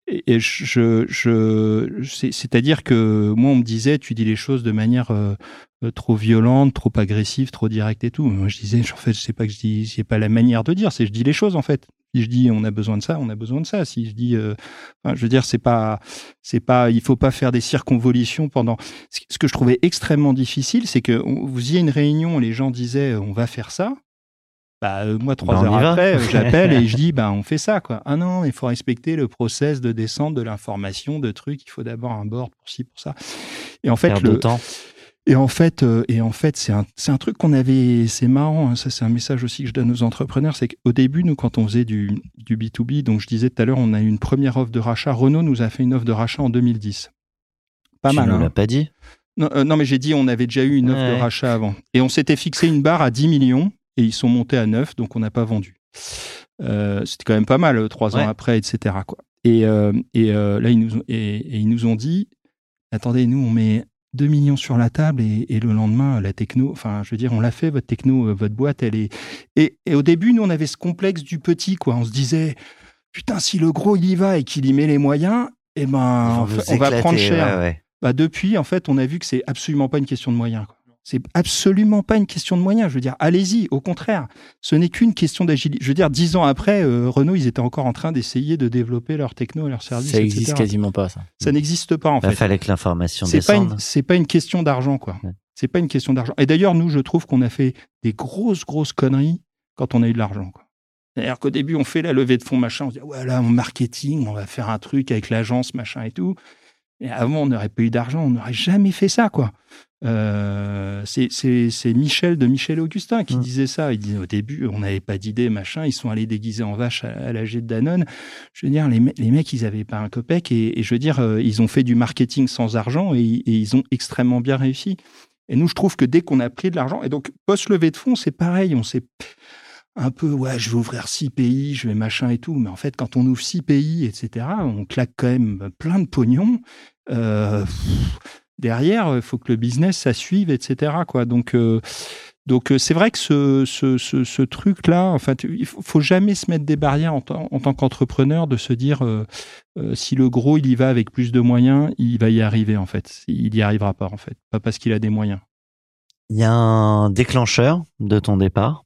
et, et je, je, c'est- c'est-à-dire que moi, on me disait, tu dis les choses de manière euh, trop violente, trop agressive, trop directe et tout. Moi, je disais, en fait, je sais pas que je dis, c'est pas la manière de dire, c'est je dis les choses en fait. Si je dis on a besoin de ça, on a besoin de ça. Si je dis, euh, enfin, je veux dire, c'est pas, c'est pas, il faut pas faire des circonvolutions pendant. Ce que je trouvais extrêmement difficile, c'est que on- vous y a une réunion, les gens disaient euh, on va faire ça. Bah, euh, moi, trois y heures après, j'appelle et je dis, bah, on fait ça, quoi. Ah non, il faut respecter le process de descente de l'information, de trucs. Il faut d'abord un board pour ci, pour ça. Et en fait, le, temps. Et en fait, euh, et en fait, c'est un, c'est un truc qu'on avait, c'est marrant. hein, ça, c'est un message aussi que je donne aux entrepreneurs, c'est qu'au début, nous, quand on faisait du, du B2B, donc je disais tout à l'heure, on a eu une première offre de rachat. Renault nous a fait une offre de rachat en 2010. Pas tu mal. nous hein. l'as pas dit? Non, euh, non, mais j'ai dit, on avait déjà eu une offre de rachat avant. Et on s'était fixé une barre à 10 millions et ils sont montés à 9, donc on n'a pas vendu. Euh, C'était quand même pas mal, trois Ouais. ans après, etc. Quoi. Et, euh, et là, ils nous ont, et, et ils nous ont dit, attendez, nous, on met 2 millions sur la table et, et le lendemain, la techno, enfin, je veux dire, on l'a fait, votre techno, euh, votre boîte, elle est... Et, et au début, nous, on avait ce complexe du petit, quoi. On se disait, putain, si le gros, il y va et qu'il y met les moyens, eh ben, on va prendre cher. ouais, ouais. Bah depuis, en fait, on a vu que c'est absolument pas une question de moyens. quoi. C'est absolument pas une question de moyens. Je veux dire, allez-y. Au contraire, ce n'est qu'une question d'agilité. Je veux dire, dix ans après, euh, Renault, ils étaient encore en train d'essayer de développer leur techno, leur service, Ça etc. existe quasiment pas, ça. Ça n'existe pas en Il fait. fallait que l'information descende. c'est pas une question d'argent, quoi. Ouais. C'est pas une question d'argent. Et d'ailleurs, nous, je trouve qu'on a fait des grosses, grosses conneries quand on a eu de l'argent, quoi. C'est-à-dire qu'au début, on fait la levée de fonds, machin, on se dit, voilà, en marketing, on va faire un truc avec l'agence, machin et tout. Et avant, on n'aurait pas eu d'argent, on n'aurait jamais fait ça, quoi. Euh, c'est- Michel de Michel Augustin qui Mm. disait ça. Il disait au début, on n'avait pas d'idée, machin. Ils sont allés déguisés en vache à, à l'AG de Danone. Je veux dire, les, me- les mecs, ils n'avaient pas un copec et, et je veux dire, euh, ils ont fait du marketing sans argent et, et ils ont extrêmement bien réussi. Et nous, je trouve que dès qu'on a pris de l'argent, et donc post-levée de fonds, c'est pareil. On s'est un peu, ouais, je vais ouvrir six pays, je vais machin et tout. Mais en fait, quand on ouvre six pays, etc., on claque quand même plein de pognon. Euh, pff, derrière, il faut que le business, ça suive, etc. Quoi. Donc, euh, donc euh, c'est vrai que ce, ce, ce, truc-là, en fait, il faut, jamais se mettre des barrières en, tant- en tant qu'entrepreneur de se dire euh, euh, si le gros il y va avec plus de moyens, il va y arriver en fait. Il y arrivera pas en fait, pas parce qu'il a des moyens. Il y a un déclencheur de ton départ.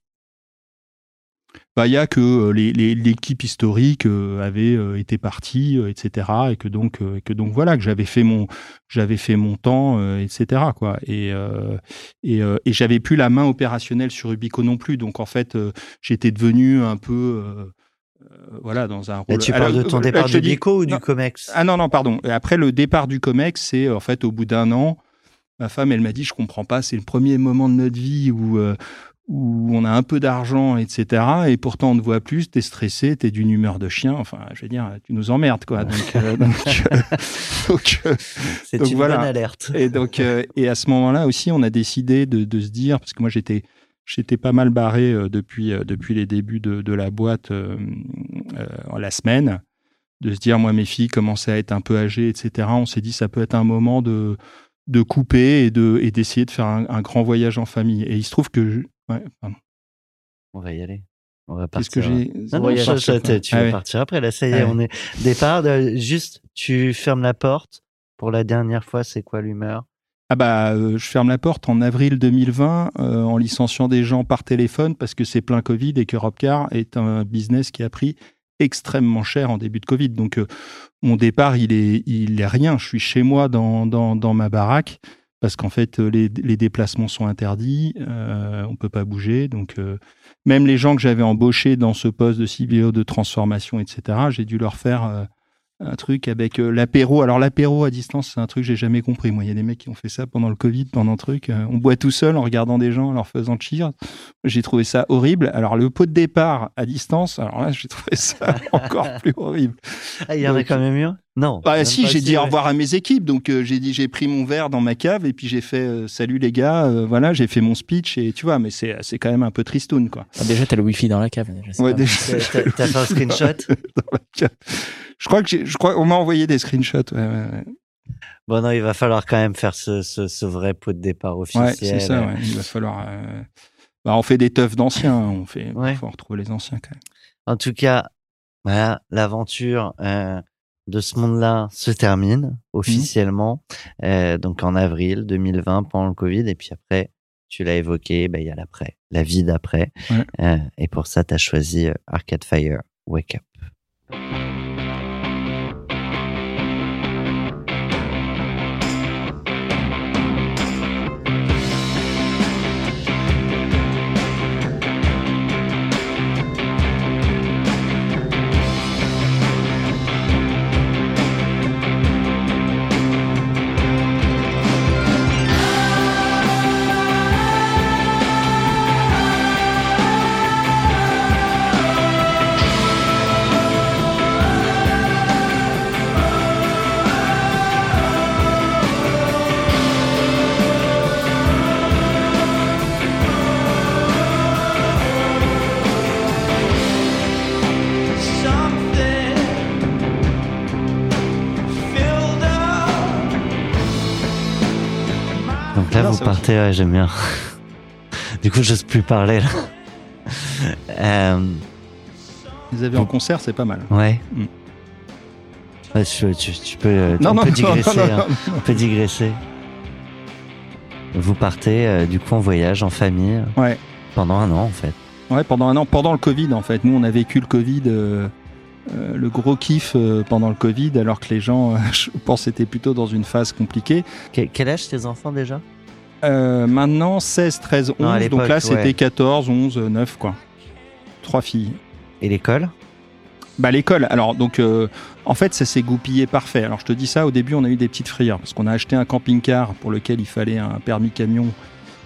Bah, il y a que euh, les- les- l'équipe historique euh, avait euh, été partie, etc. Et que donc, et que donc voilà, que j'avais fait mon, j'avais fait mon temps, etc. Quoi. Et et, et j'avais plus la main opérationnelle sur Ubico non plus. Donc en fait, j'étais devenu un peu, voilà, dans un tu parles Alors, de ton départ dis- Bico ou non. du Comex? Ah non, non, pardon. Après le départ du COMEX, c'est en fait au bout d'un an, ma femme, elle m'a dit, je comprends pas, c'est le premier moment de notre vie où, euh, où on a un peu d'argent, etc. Et pourtant, on ne voit plus, t'es stressé, t'es d'une humeur de chien. Enfin, je veux dire, tu nous emmerdes, quoi. Donc, euh, donc, euh, donc, euh, C'est donc une voilà. bonne alerte. et donc, euh, et à ce moment-là aussi, on a décidé de, de se dire, parce que moi j'étais, j'étais pas mal barré euh, depuis, euh, depuis les débuts de, de la boîte euh, euh, la semaine, de se dire, moi mes filles commençaient à être un peu âgées, etc. On s'est dit, ça peut être un moment de, de couper et de et d'essayer de faire un, un grand voyage en famille. Et il se trouve que ouais, pardon. On va y aller. On va partir. que j'ai Non, non, quoi. tu Ah vas ouais. partir après. Là, ça y est, Ah ouais. on est départ. de- juste, tu fermes la porte. Pour la dernière fois, c'est quoi l'humeur? Ah bah, euh, je ferme la porte en avril 2020 euh, en licenciant des gens par téléphone parce que c'est plein Covid et que Robcar est un business qui a pris extrêmement cher en début de Covid. Donc, euh, mon départ, il est, il est rien. Je suis chez moi dans, dans, dans ma baraque parce qu'en fait, euh, les, déplacements sont interdits. euh, on peut pas bouger. Donc, euh, même les gens que j'avais embauchés dans ce poste de CBO de transformation, etc., j'ai dû leur faire euh, un truc avec euh, l'apéro. Alors l'apéro à distance, c'est un truc que j'ai jamais compris. Moi, il y a des mecs qui ont fait ça pendant le Covid, pendant le truc. Euh, on boit tout seul en regardant des gens, en leur faisant cheer. J'ai trouvé ça horrible. Alors le pot de départ à distance, alors là, j'ai trouvé ça encore plus horrible. Ah, il y en a quand même eu un? Non. Bah si, j'ai dit au revoir à mes équipes. Donc euh, j'ai dit, j'ai pris mon verre dans ma cave et puis j'ai fait euh, salut les gars. euh, voilà, j'ai fait mon speech et tu vois, mais c'est c'est quand même un peu tristoun quoi. Ah, déjà, t'as le wifi dans la cave. Déjà, Ouais, déjà- T'as- T'as t'as fait un screenshot dans la cave. Je crois que je crois on m'a envoyé des screenshots. Ouais, ouais, ouais. Bon, non, il va falloir quand même faire ce, ce, ce vrai pot de départ officiel. Ouais, c'est ça. ouais. Il va falloir. euh, bah, on fait des teufs d'anciens. hein. On fait. Ouais. faut retrouver les anciens quand même. En tout cas, voilà, l'aventure euh, de ce monde-là se termine officiellement, euh, donc en avril 2020 pendant le Covid. Et puis après, tu l'as évoqué, ben, il y a l'après, la vie d'après. Et pour ça, tu as choisi Arcade Fire, Wake Up. Vous ouais, j'aime bien. du coup, j'ose plus parler là. Euh, Les avez en concert, c'est pas mal. ouais. Mm. Ouais, tu, tu- tu peux, euh, Non, on non, peut digresser. non, hein. On peut digresser. Vous partez euh, du coup en voyage en famille Ouais. pendant un an en fait. Ouais, pendant un an, pendant le Covid en fait. Nous, on a vécu le Covid, euh, euh, le gros kiff euh, pendant le Covid, alors que les gens, euh, je pense, étaient plutôt dans une phase compliquée. Quel, quel âge tes enfants déjà? Euh, maintenant, 16, 13, 11. Non, donc là, c'était ouais. 14, 11, 9, quoi. Trois filles. Et l'école Bah, l'école. Alors, donc, euh, en fait, ça s'est goupillé parfait. Alors, je te dis ça, au début, on a eu des petites frayeurs parce qu'on a acheté un camping-car pour lequel il fallait un permis camion.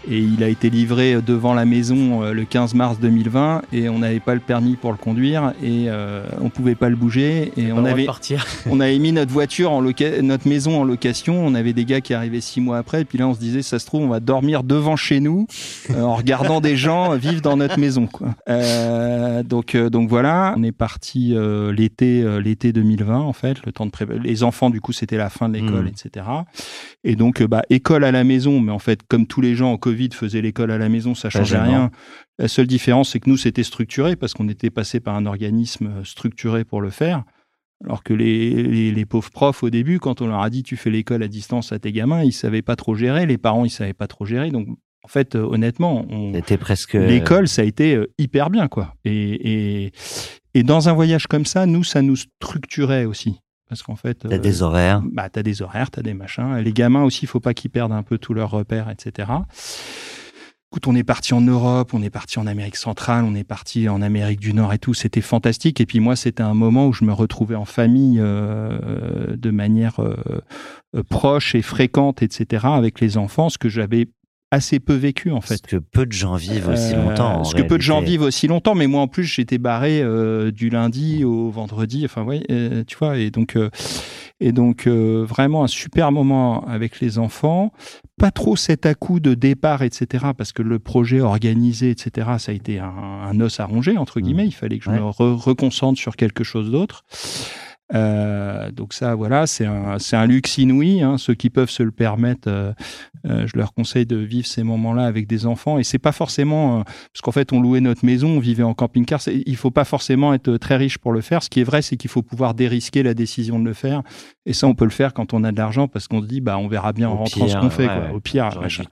Et il a été livré devant la maison euh, le 15 mars 2020 et on n'avait pas le permis pour le conduire et euh, on pouvait pas le bouger et on avait on avait mis notre voiture en loca- notre maison en location. On avait des gars qui arrivaient six mois après. Et puis là, on se disait, ça se trouve, on va dormir devant chez nous euh, en regardant des gens vivre dans notre maison. Quoi. Euh, donc, euh, donc voilà, on est parti euh, l'été, euh, l'été 2020 en fait. Le temps de les enfants, du coup, c'était la fin de l'école, Mhm. etc. Et donc, euh, bah, école à la maison. Mais en fait, comme tous les gens au Covid faisaient l'école à la maison, ça changeait gênant. rien. La seule différence, c'est que nous, c'était structuré parce qu'on était passé par un organisme euh, structuré pour le faire. Alors que les, les, les pauvres profs, au début, quand on leur a dit tu fais l'école à distance à tes gamins, ils savaient pas trop gérer. Les parents, ils savaient pas trop gérer. Donc, en fait, euh, honnêtement, on- presque. l'école, ça a été euh, hyper bien, quoi. Et, et, et dans un voyage comme ça, nous, ça nous structurait aussi. Parce qu'en fait. T'as euh, des horaires. bah, t'as des horaires, t'as des machins. Les gamins aussi, il faut pas qu'ils perdent un peu tous leurs repères, etc. Écoute, on est parti en Europe, on est parti en Amérique centrale, on est parti en Amérique du Nord et tout. C'était fantastique. Et puis moi, c'était un moment où je me retrouvais en famille euh, de manière euh, euh, proche et fréquente, etc. avec les enfants, ce que j'avais assez peu vécu en fait. Parce que peu de gens vivent aussi Euh, longtemps. en Parce que peu de gens vivent aussi longtemps, mais moi en plus j'étais barré euh, du lundi au vendredi. Enfin ouais, euh, tu vois, et donc euh, et donc euh, vraiment un super moment avec les enfants. Pas trop cet à-coup de départ, etc. Parce que le projet organisé, etc. Ça a été un, un os à ronger entre guillemets. Il fallait que je Ouais. me re- reconcentre sur quelque chose d'autre. Euh, donc ça, voilà, c'est un, luxe inouï. Hein. Ceux qui peuvent se le permettre, euh, euh, je leur conseille de vivre ces moments-là avec des enfants. Et c'est pas forcément, parce qu'en fait, on louait notre maison, on vivait en camping-car. C'est- Il faut pas forcément être très riche pour le faire. Ce qui est vrai, c'est qu'il faut pouvoir dérisquer la décision de le faire. Et ça, on peut le faire quand on a de l'argent, parce qu'on se dit, bah, on verra bien en rentrant ce qu'on fait. ouais, quoi. ouais. Au pire, machin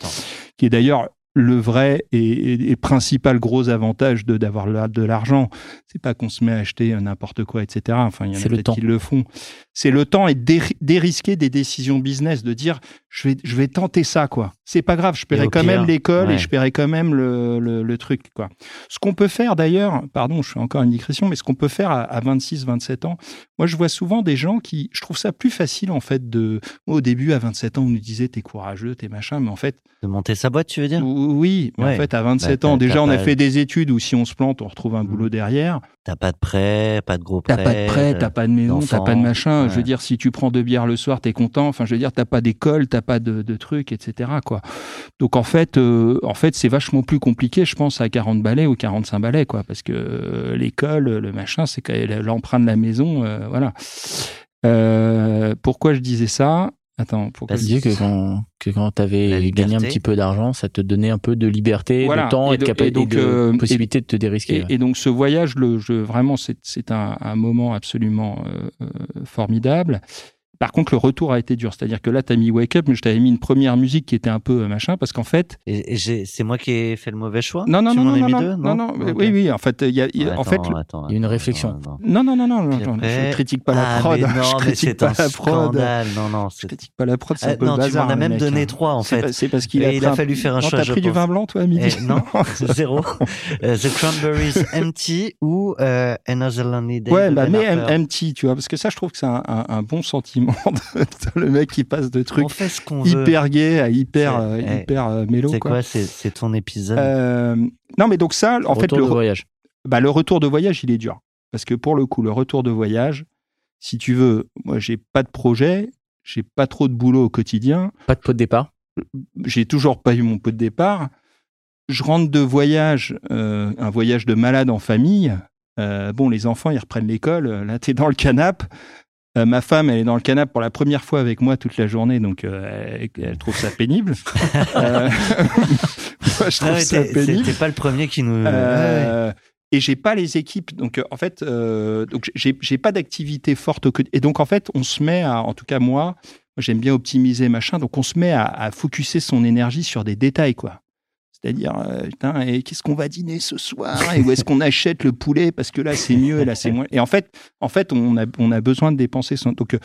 qui est d'ailleurs le vrai et, et- et principal gros avantage de d'avoir de l'argent. C'est pas qu'on se met à acheter n'importe quoi, etc. Enfin, il y en a peut-être qui le font. C'est le temps et déri- dérisquer des décisions business, de dire je vais, je vais tenter ça, quoi. C'est pas grave, je paierai quand pire, même l'école ouais. et je paierai quand même le, le, le truc, quoi. Ce qu'on peut faire d'ailleurs, pardon, je fais encore une digression, mais ce qu'on peut faire à, à 26, 27 ans, moi je vois souvent des gens qui, je trouve ça plus facile en fait de, moi, au début à 27 ans on nous disait t'es courageux, t'es machin, mais en fait De monter sa boîte, tu veux dire? Oui, mais en fait, à 27 Bah, ans, déjà, on a fait des études où si on se plante, on retrouve un Mm. boulot derrière. T'as pas de prêt, pas de gros prêt. T'as pas de prêt, t'as pas de maison, t'as pas de machin. Je veux dire, si tu prends deux bières le soir, t'es content. Enfin, je veux dire, t'as pas d'école, t'as pas de, de trucs, etc. Quoi. Donc, en fait, euh, en fait, c'est vachement plus compliqué, je pense, à 40 balais ou 45 balais, quoi. Parce que euh, l'école, le machin, c'est l'emprunt de la maison, euh, voilà. Euh, pourquoi je disais ça? Attends, pourquoi Parce je Tu disais que quand, que quand tu avais gagné un petit peu d'argent, ça te donnait un peu de liberté, Voilà. de temps Et et, de, donc- capa- et donc, et de euh, possibilité de te dérisquer. Et, et donc ce voyage, le, je, vraiment, c'est c'est un, un moment absolument euh, euh, formidable. Par contre, le retour a été dur. C'est-à-dire que là, tu as mis Wake Up, mais je t'avais mis une première musique qui était un peu euh, machin, parce qu'en fait. Et, et c'est moi qui ai fait le mauvais choix? Non, non, Tu non, non, non, mis non, deux? Non, non, Ok. oui, oui, en fait, il y a, y a- Ouais, en fait, attends, le- attends, Il y a une réflexion. attends. non, non, non, non, non, non, après- je critique pas la Ah, prod, mais je non, mais critique c'est pas un la prod, scandale. Non, non, je critique pas la prod, c'est Ah, un peu non, le tu bazar. m'en as même donné trois, en fait. C'est parce qu'il a, fallu faire un Non, choix, T'as je pris du vin blanc, toi, à midi Eh, non, c'est zéro. Euh, The Cranberries Empty ou euh, Another Lonely Day Ouais, bah, Ben mais MT, tu vois, parce que ça, je trouve que c'est un bon sentiment. le mec qui passe de trucs On fait ce qu'on veut. hyper gay à hyper, euh, eh, hyper euh, mélo. C'est quoi. quoi C'est ton épisode? Euh, non, mais donc ça, en fait, Retour le, de voyage. bah, le retour de voyage, il est dur. Parce que pour le coup, le retour de voyage, si tu veux, moi, j'ai pas de projet, j'ai pas trop de boulot au quotidien, Pas de pot de départ? j'ai toujours pas eu mon pot de départ. Je rentre de voyage, euh, un voyage de malade en famille. Euh, bon, les enfants, ils reprennent l'école. Là, t'es dans le canapé. Euh, ma femme, elle est dans le canapé pour la première fois avec moi toute la journée, donc euh, elle, elle trouve ça pénible. Euh, moi, je trouve Ah ouais, ça pénible. T'es pas le premier qui nous. Ouais, Et j'ai pas les équipes, donc en fait, donc j'ai pas d'activité forte. Et donc en fait, on se met à, en tout cas moi, moi, j'aime bien optimiser machin, donc on se met à, à focuser son énergie sur des détails quoi. C'est-à-dire, euh, putain, et qu'est-ce qu'on va dîner ce soir Et où est-ce qu'on achète le poulet Parce que là, c'est mieux et là, c'est moins. Et en fait, en fait on, a, on a besoin de dépenser son. Donc, euh,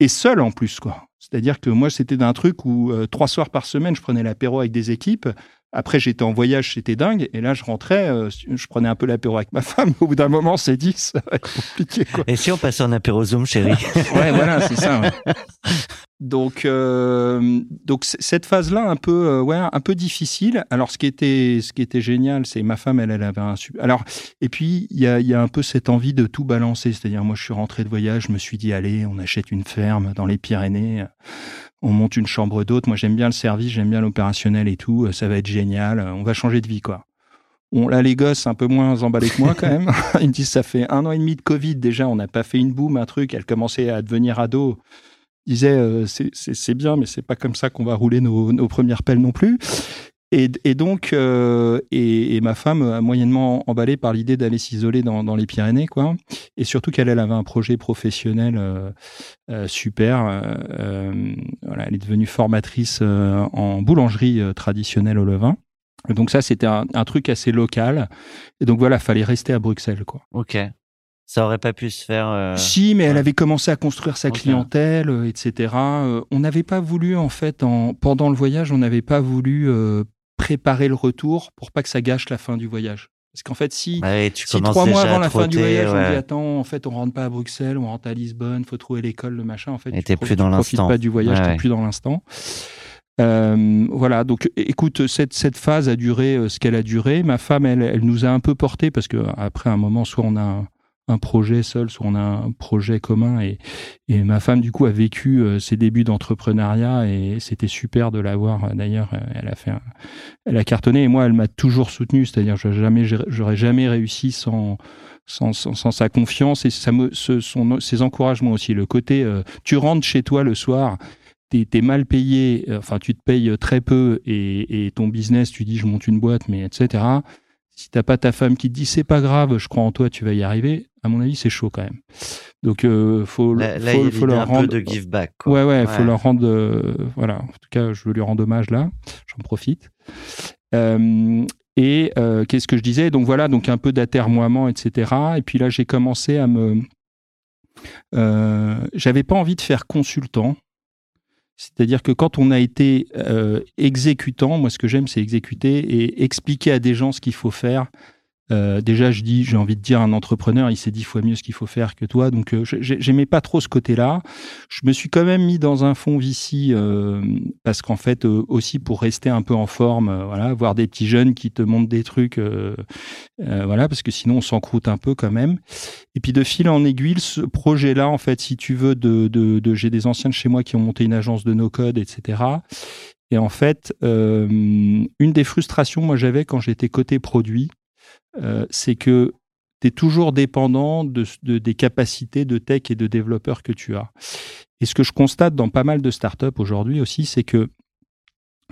et seul en plus, quoi. C'est-à-dire que moi, c'était d'un truc où euh, trois soirs par semaine, je prenais l'apéro avec des équipes. Après, j'étais en voyage, c'était dingue. Et là, je rentrais, euh, je prenais un peu l'apéro avec ma femme. Au bout d'un moment, c'est dit, ça va être compliqué, quoi. Et si on passait en apéro Zoom, chérie? Ouais, voilà, c'est ça. ouais. Donc, euh, donc cette phase-là, un peu, euh, ouais, un peu difficile. Alors, ce qui était, ce qui était génial, c'est ma femme, elle, elle avait un. Alors, et puis il y a, y a un peu cette envie de tout balancer. C'est-à-dire, moi, je suis rentré de voyage, je me suis dit, allez, on achète une ferme dans les Pyrénées. On monte une chambre d'hôte. Moi, j'aime bien le service, j'aime bien l'opérationnel et tout. Ça va être génial. On va changer de vie, quoi. Bon, là, les gosses, un peu moins emballés que moi, quand même. Ils me disent, ça fait un an et demi de Covid déjà, on n'a pas fait une boum, un truc. Elle commençait à devenir ado. Ils disaient, euh, c'est- bien, mais c'est pas comme ça qu'on va rouler nos, nos premières pelles non plus. Et, et donc, euh, et, et ma femme a moyennement emballé par l'idée d'aller s'isoler dans, dans les Pyrénées, quoi. Et surtout qu'elle elle avait un projet professionnel euh, euh, super. euh, euh, voilà, elle est devenue formatrice en boulangerie traditionnelle au levain. Donc ça, c'était un, un truc assez local. Et donc voilà, fallait rester à Bruxelles, quoi. Ok. Ça aurait pas pu se faire. euh, Si, mais elle avait commencé à construire sa clientèle, euh, etc. Euh, on n'avait pas voulu, en fait, en, pendant le voyage, on n'avait pas voulu préparer le retour pour pas que ça gâche la fin du voyage. Parce qu'en fait, si, ouais, tu si commences trois mois avant la fin du voyage, on dit attends, en fait, on rentre pas à Bruxelles, on rentre à Lisbonne, faut trouver l'école, le machin. En fait, Et tu plus dans tu profites pas du voyage, Ouais, t'es plus dans l'instant. Euh, voilà, donc écoute, cette, cette phase a duré euh, ce qu'elle a duré. Ma femme, elle, elle nous a un peu porté parce que après un moment, soit on a un, un projet seul, soit on a un projet commun. Et, ma femme, du coup, a vécu euh, ses débuts d'entrepreneuriat et c'était super de la voir. D'ailleurs, euh, elle a fait, un- elle a cartonné et moi, elle m'a toujours soutenu. C'est-à-dire, j'aurais jamais, j'aurais jamais réussi sans, sans, sans, sa confiance et ça ce, son, ses encouragements aussi. Le côté, euh, tu rentres chez toi le soir, t'es es mal payé, euh, enfin tu te payes très peu et, et ton business, tu dis je monte une boîte, mais etc. Si t'as pas ta femme qui te dit c'est pas grave, je crois en toi, tu vas y arriver. À mon avis, c'est chaud quand même. Donc euh, faut, Là, là, faut, il faut leur un rendre. peu de give back. Quoi. Ouais, ouais, faut leur rendre. euh, voilà. En tout cas, je veux lui rendre hommage là. J'en profite. Euh, et qu'est-ce que je disais? Donc voilà, donc un peu d'atermoiement, etc. Et puis là, j'ai commencé à me. J'avais pas envie de faire consultant. C'est-à-dire que quand on a été euh, exécutant, moi ce que j'aime c'est exécuter et expliquer à des gens ce qu'il faut faire. Euh, déjà, je dis, j'ai envie de dire, un entrepreneur, il sait dix fois mieux ce qu'il faut faire que toi. Donc, euh, j'ai- j'aimais pas trop ce côté-là. Je me suis quand même mis dans un fond Vici euh, parce qu'en fait, euh, aussi pour rester un peu en forme, voilà, voir des petits jeunes qui te montrent des trucs, voilà, parce que sinon on s'encroute un peu quand même. Et puis de fil en aiguille, ce projet-là, en fait, si tu veux, de, j'ai des anciens de chez moi qui ont monté une agence de no-code, etc. Et en fait, une des frustrations, moi, j'avais quand j'étais côté produit, euh, c'est que tu es toujours dépendant de, de- des capacités de tech et de développeurs que tu as. Et ce que je constate dans pas mal de startups aujourd'hui aussi, c'est que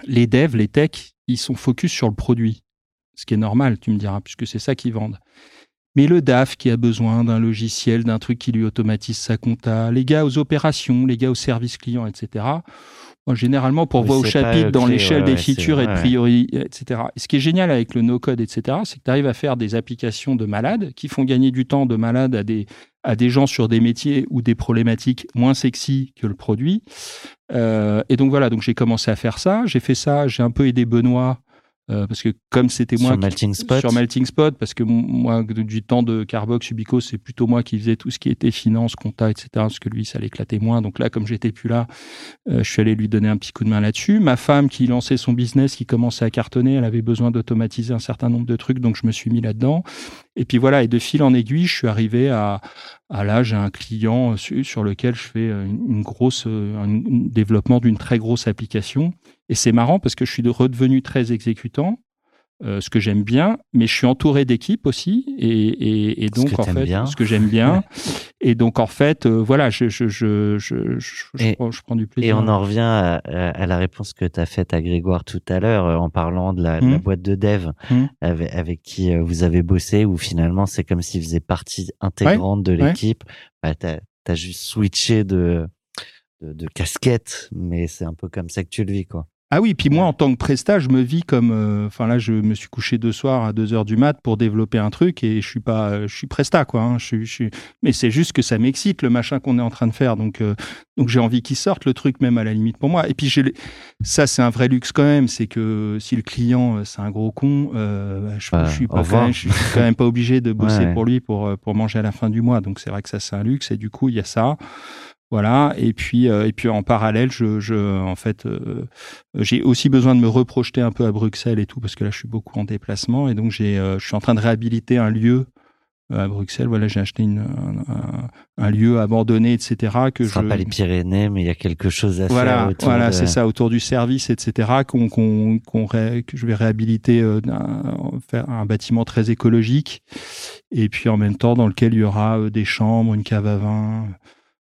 les devs, les techs, ils sont focus sur le produit. Ce qui est normal, tu me diras, puisque c'est ça qu'ils vendent. Mais le DAF qui a besoin d'un logiciel, d'un truc qui lui automatise sa compta, les gars aux opérations, les gars au service client, etc. Généralement, pour Oui, voir au chapitre, dans l'échelle ouais, des ouais, features et de priori, etc. Et ce qui est génial avec le no-code, etc., c'est que tu arrives à faire des applications de malades qui font gagner du temps de malades à des, à des gens sur des métiers ou des problématiques moins sexy que le produit. Euh, et donc voilà, donc j'ai commencé à faire ça. J'ai fait ça, j'ai un peu aidé Benoît. Euh, parce que comme c'était moi Sur qui- Melting Spot. sur Melting Spot, parce que moi, du temps de Carbox, Ubico, c'est plutôt moi qui faisais tout ce qui était finance, compta, etc. Parce que lui, ça l'éclatait moins. Donc là, comme j'étais plus là, euh, je suis allé lui donner un petit coup de main là-dessus. Ma femme qui lançait son business, qui commençait à cartonner, elle avait besoin d'automatiser un certain nombre de trucs, donc je me suis mis là-dedans. Et puis voilà, et de fil en aiguille, je suis arrivé à, à là, j'ai un client sur, sur lequel je fais euh, une, une grosse, euh, un, un développement d'une très grosse application. Et c'est marrant parce que je suis de- redevenu très exécutant. euh, ce que j'aime bien, mais je suis entouré d'équipes aussi, et, et, et Ce donc en fait, bien. ce que j'aime bien, et donc en fait, euh, voilà, je, Et- prends, je prends du plaisir. Et on en revient à, la réponse que tu as faite à Grégoire tout à l'heure euh, en parlant de la, de la Mhm. boîte de dev Mhm. avec, avec qui vous avez bossé, où finalement c'est comme s'il faisait partie intégrante de l'équipe. Bah, tu as, juste switché de, de, de casquette, mais c'est un peu comme ça que tu le vis. quoi. Ah oui, puis moi, en tant que presta, je me vis comme. euh, Enfin là, je me suis couché deux soirs à 2 heures du mat pour développer un truc et je suis pas. euh, je suis presta, quoi. hein, je, je suis- Mais c'est juste que ça m'excite, le machin qu'on est en train de faire. Donc, euh, donc j'ai envie qu'il sorte, le truc, même à la limite pour moi. Et puis, ça, c'est un vrai luxe quand même. C'est que si le client, euh, c'est un gros con, bah, je, je suis pas quand même, je suis quand même pas obligé de bosser Ouais, ouais. pour lui pour, pour manger à la fin du mois. Donc, c'est vrai que ça, c'est un luxe. Et du coup, il y a ça. Voilà. Et puis, euh, et puis en parallèle, je, je en fait, euh, j'ai aussi besoin de me reprojeter un peu à Bruxelles et tout, parce que là, je suis beaucoup en déplacement. Et donc, j'ai, euh, je suis en train de réhabiliter un lieu euh, à Bruxelles. Voilà, j'ai acheté une, un, un- un lieu abandonné, etc. Que Ce sera je, pas les Pyrénées, mais il y a quelque chose à voilà, faire autour voilà, de- c'est ça, autour du service, etc. Qu'on, qu'on, qu'on ré- que je vais réhabiliter, euh, faire un bâtiment très écologique, et puis en même temps dans lequel il y aura euh, des chambres, une cave à vin,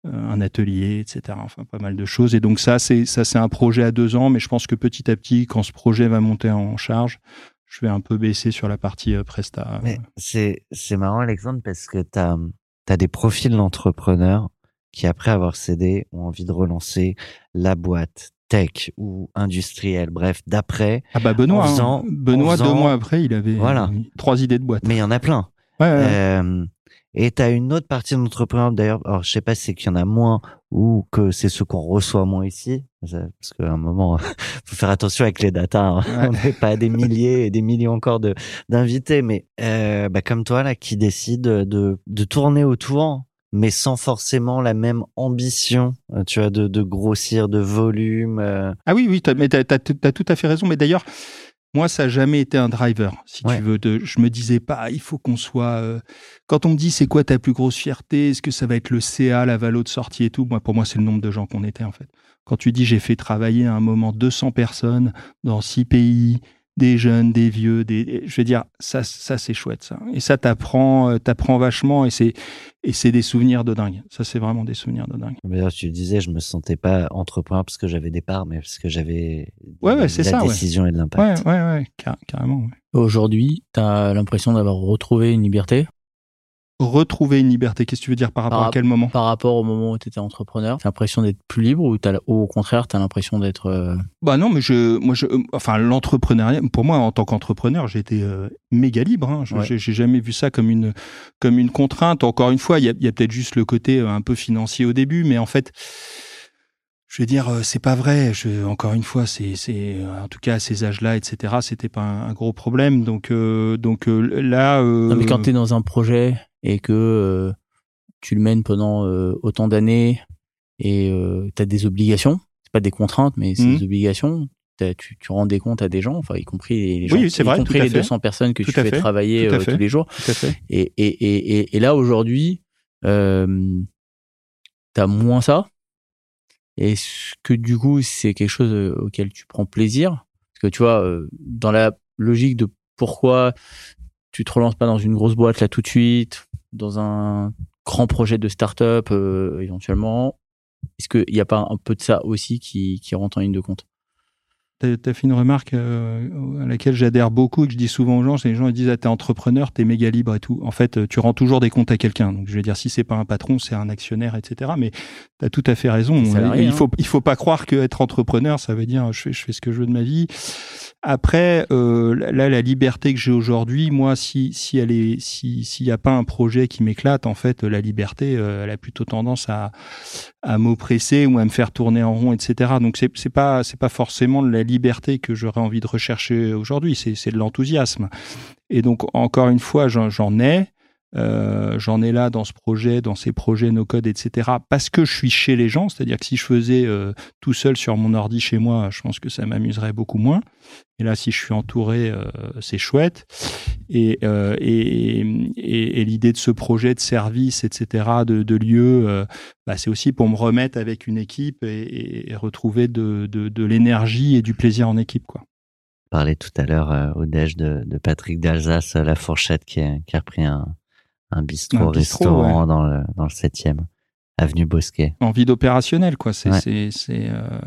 un atelier, etc. Enfin, pas mal de choses. Et donc ça, c'est ça, c'est un projet à deux ans, mais je pense que petit à petit, quand ce projet va monter en charge, je vais un peu baisser sur la partie euh, presta. Mais c'est, c'est marrant, Alexandre, parce que tu as, des profils d'entrepreneurs qui, après avoir cédé, ont envie de relancer la boîte tech ou industrielle, bref, d'après. Ah bah Benoît, en hein. Benoît faisant- deux mois après, il avait Voilà. euh, trois idées de boîte. Mais il y en a plein. Ouais, ouais, ouais. Euh, et tu as une autre partie d'entrepreneurs, d'ailleurs, alors je sais pas si c'est qu'il y en a moins ou que c'est ceux qu'on reçoit moins ici, parce qu'à un moment, faut faire attention avec les datas. hein. Ouais. On n'est pas des milliers et des millions encore de d'invités, mais euh, bah, comme toi là, qui décide de, de tourner autour, mais sans forcément la même ambition, euh, tu vois, de, de grossir, de volume. euh. Ah oui, oui, t'as- mais tu as, tout à fait raison. Mais d'ailleurs, Moi, ça n'a jamais été un driver, si Ouais. tu veux. De, je me disais pas, il faut qu'on soit. euh, Quand on me dit c'est quoi ta plus grosse fierté, est-ce que ça va être le CA, la valo de sortie et tout? Moi, pour moi, c'est le nombre de gens qu'on était en fait. Quand tu dis j'ai fait travailler à un moment 200 personnes dans six pays, des jeunes, des vieux, des, je veux dire, ça, ça c'est chouette ça. Et ça t'apprend, euh, t'apprends vachement et c'est et c'est des souvenirs de dingue. Ça, c'est vraiment des souvenirs de dingue. D'ailleurs, tu disais, je me sentais pas entrepreneur parce que j'avais des parts, mais parce que j'avais Ouais, ouais, la ça, ouais. décision et de l'impact. ouais, ouais, car- carrément. ouais. Aujourd'hui, tu as l'impression d'avoir retrouvé une liberté? Retrouver une liberté, qu'est-ce que tu veux dire par rapport Par à quel moment par rapport au moment où tu étais entrepreneur. Tu as l'impression d'être plus libre ou, ou au contraire, tu as l'impression d'être. euh, Bah non, mais je, moi, je, euh, enfin, l'entrepreneuriat, pour moi, en tant qu'entrepreneur, j'étais euh, méga libre. Hein. Je- Ouais. J'ai j'ai jamais vu ça comme une, comme une contrainte. Encore une fois, il y a, y a peut-être juste le côté un peu financier au début, mais en fait, je veux dire, c'est pas vrai. Je, encore une fois, c'est, c'est, en tout cas à ces âges-là, etc. C'était pas un, un gros problème. Donc, euh, donc euh, là, euh, Non, mais quand tu es dans un projet et que euh, tu le mènes pendant euh, autant d'années et tu as des obligations, c'est pas des contraintes, mais c'est Mhm. des obligations. Tu, tu rends des comptes à des gens, enfin y compris les gens, Oui, c'est y vrai, compris les fait. 200 personnes que Tout tu fais fait, travailler euh, tous les jours. tout à fait. Et, et, et, et, là, aujourd'hui, euh, tu as moins ça. Est-ce que du coup, c'est quelque chose euh, auquel tu prends plaisir Parce que tu vois, euh, dans la logique de pourquoi tu te relances pas dans une grosse boîte là tout de suite, dans un grand projet de start-up euh, éventuellement, est-ce qu'il n'y a pas un peu de ça aussi qui, qui rentre en ligne de compte? T'as as fait une remarque euh, à laquelle j'adhère beaucoup et que je dis souvent aux gens, c'est les gens ils disent ah, t'es entrepreneur, t'es méga libre et tout. En fait, euh, tu rends toujours des comptes à quelqu'un. Donc je vais dire si c'est pas un patron, c'est un actionnaire, etc. Mais t'as tout à fait raison. Salarié, il hein. faut il faut pas croire que être entrepreneur, ça veut dire je fais je fais ce que je veux de ma vie. Après, euh, là la liberté que j'ai aujourd'hui, moi si si elle est si s'il y a pas un projet qui m'éclate, en fait la liberté, euh, elle a plutôt tendance à à m'oppresser ou à me faire tourner en rond, etc. Donc c'est c'est pas c'est pas forcément de la liberté que j'aurais envie de rechercher aujourd'hui, c'est de l'enthousiasme. Et donc encore une fois, j'en ai. Euh, j'en ai là dans ce projet, dans ces projets no code, etc. Parce que je suis chez les gens, c'est-à-dire que si je faisais euh, tout seul sur mon ordi chez moi, je pense que ça m'amuserait beaucoup moins. Et là, si je suis entouré, euh, c'est chouette. Et, euh, et, et, et l'idée de ce projet de service, etc., de, de lieu, euh, bah, c'est aussi pour me remettre avec une équipe et, et retrouver de, de, de l'énergie et du plaisir en équipe, quoi. Parlait tout à l'heure euh, au déj de, de Patrick d'Alsace, la fourchette qui qui a repris un, un Un bistrot bistrot, restaurant dans le dans le septième avenue Bosquet. envie d'opérationnel quoi c'est Ouais. c'est c'est euh,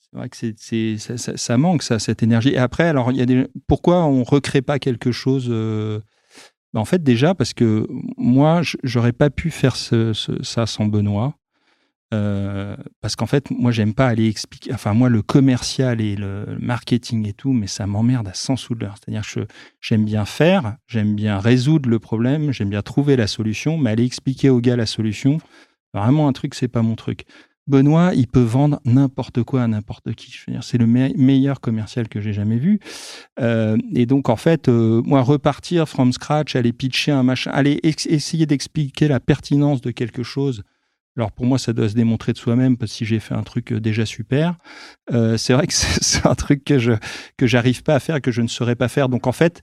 c'est vrai que c'est ça, ça- ça manque ça cette énergie et après alors il y a des pourquoi on recrée pas quelque chose euh, ben, en fait déjà parce que moi j'aurais pas pu faire ce, ce- ça sans Benoît Euh, parce qu'en fait moi j'aime pas aller expliquer enfin moi le commercial et le marketing et tout mais ça m'emmerde à 100 sous de l'heure c'est-à-dire que j'aime bien faire j'aime bien résoudre le problème j'aime bien trouver la solution mais aller expliquer au gars la solution Vraiment un truc, c'est pas mon truc. Benoît, il peut vendre n'importe quoi à n'importe qui. C'est le me- meilleur commercial que j'ai jamais vu. Euh, et donc, en fait, euh, moi, repartir from scratch, aller pitcher un machin, aller essayer d'expliquer la pertinence de quelque chose. Alors pour moi, ça doit se démontrer de soi-même parce que si j'ai fait un truc euh, déjà super, euh, c'est vrai que c'est un truc que je que j'arrive pas à faire, que je ne saurais pas faire. Donc en fait,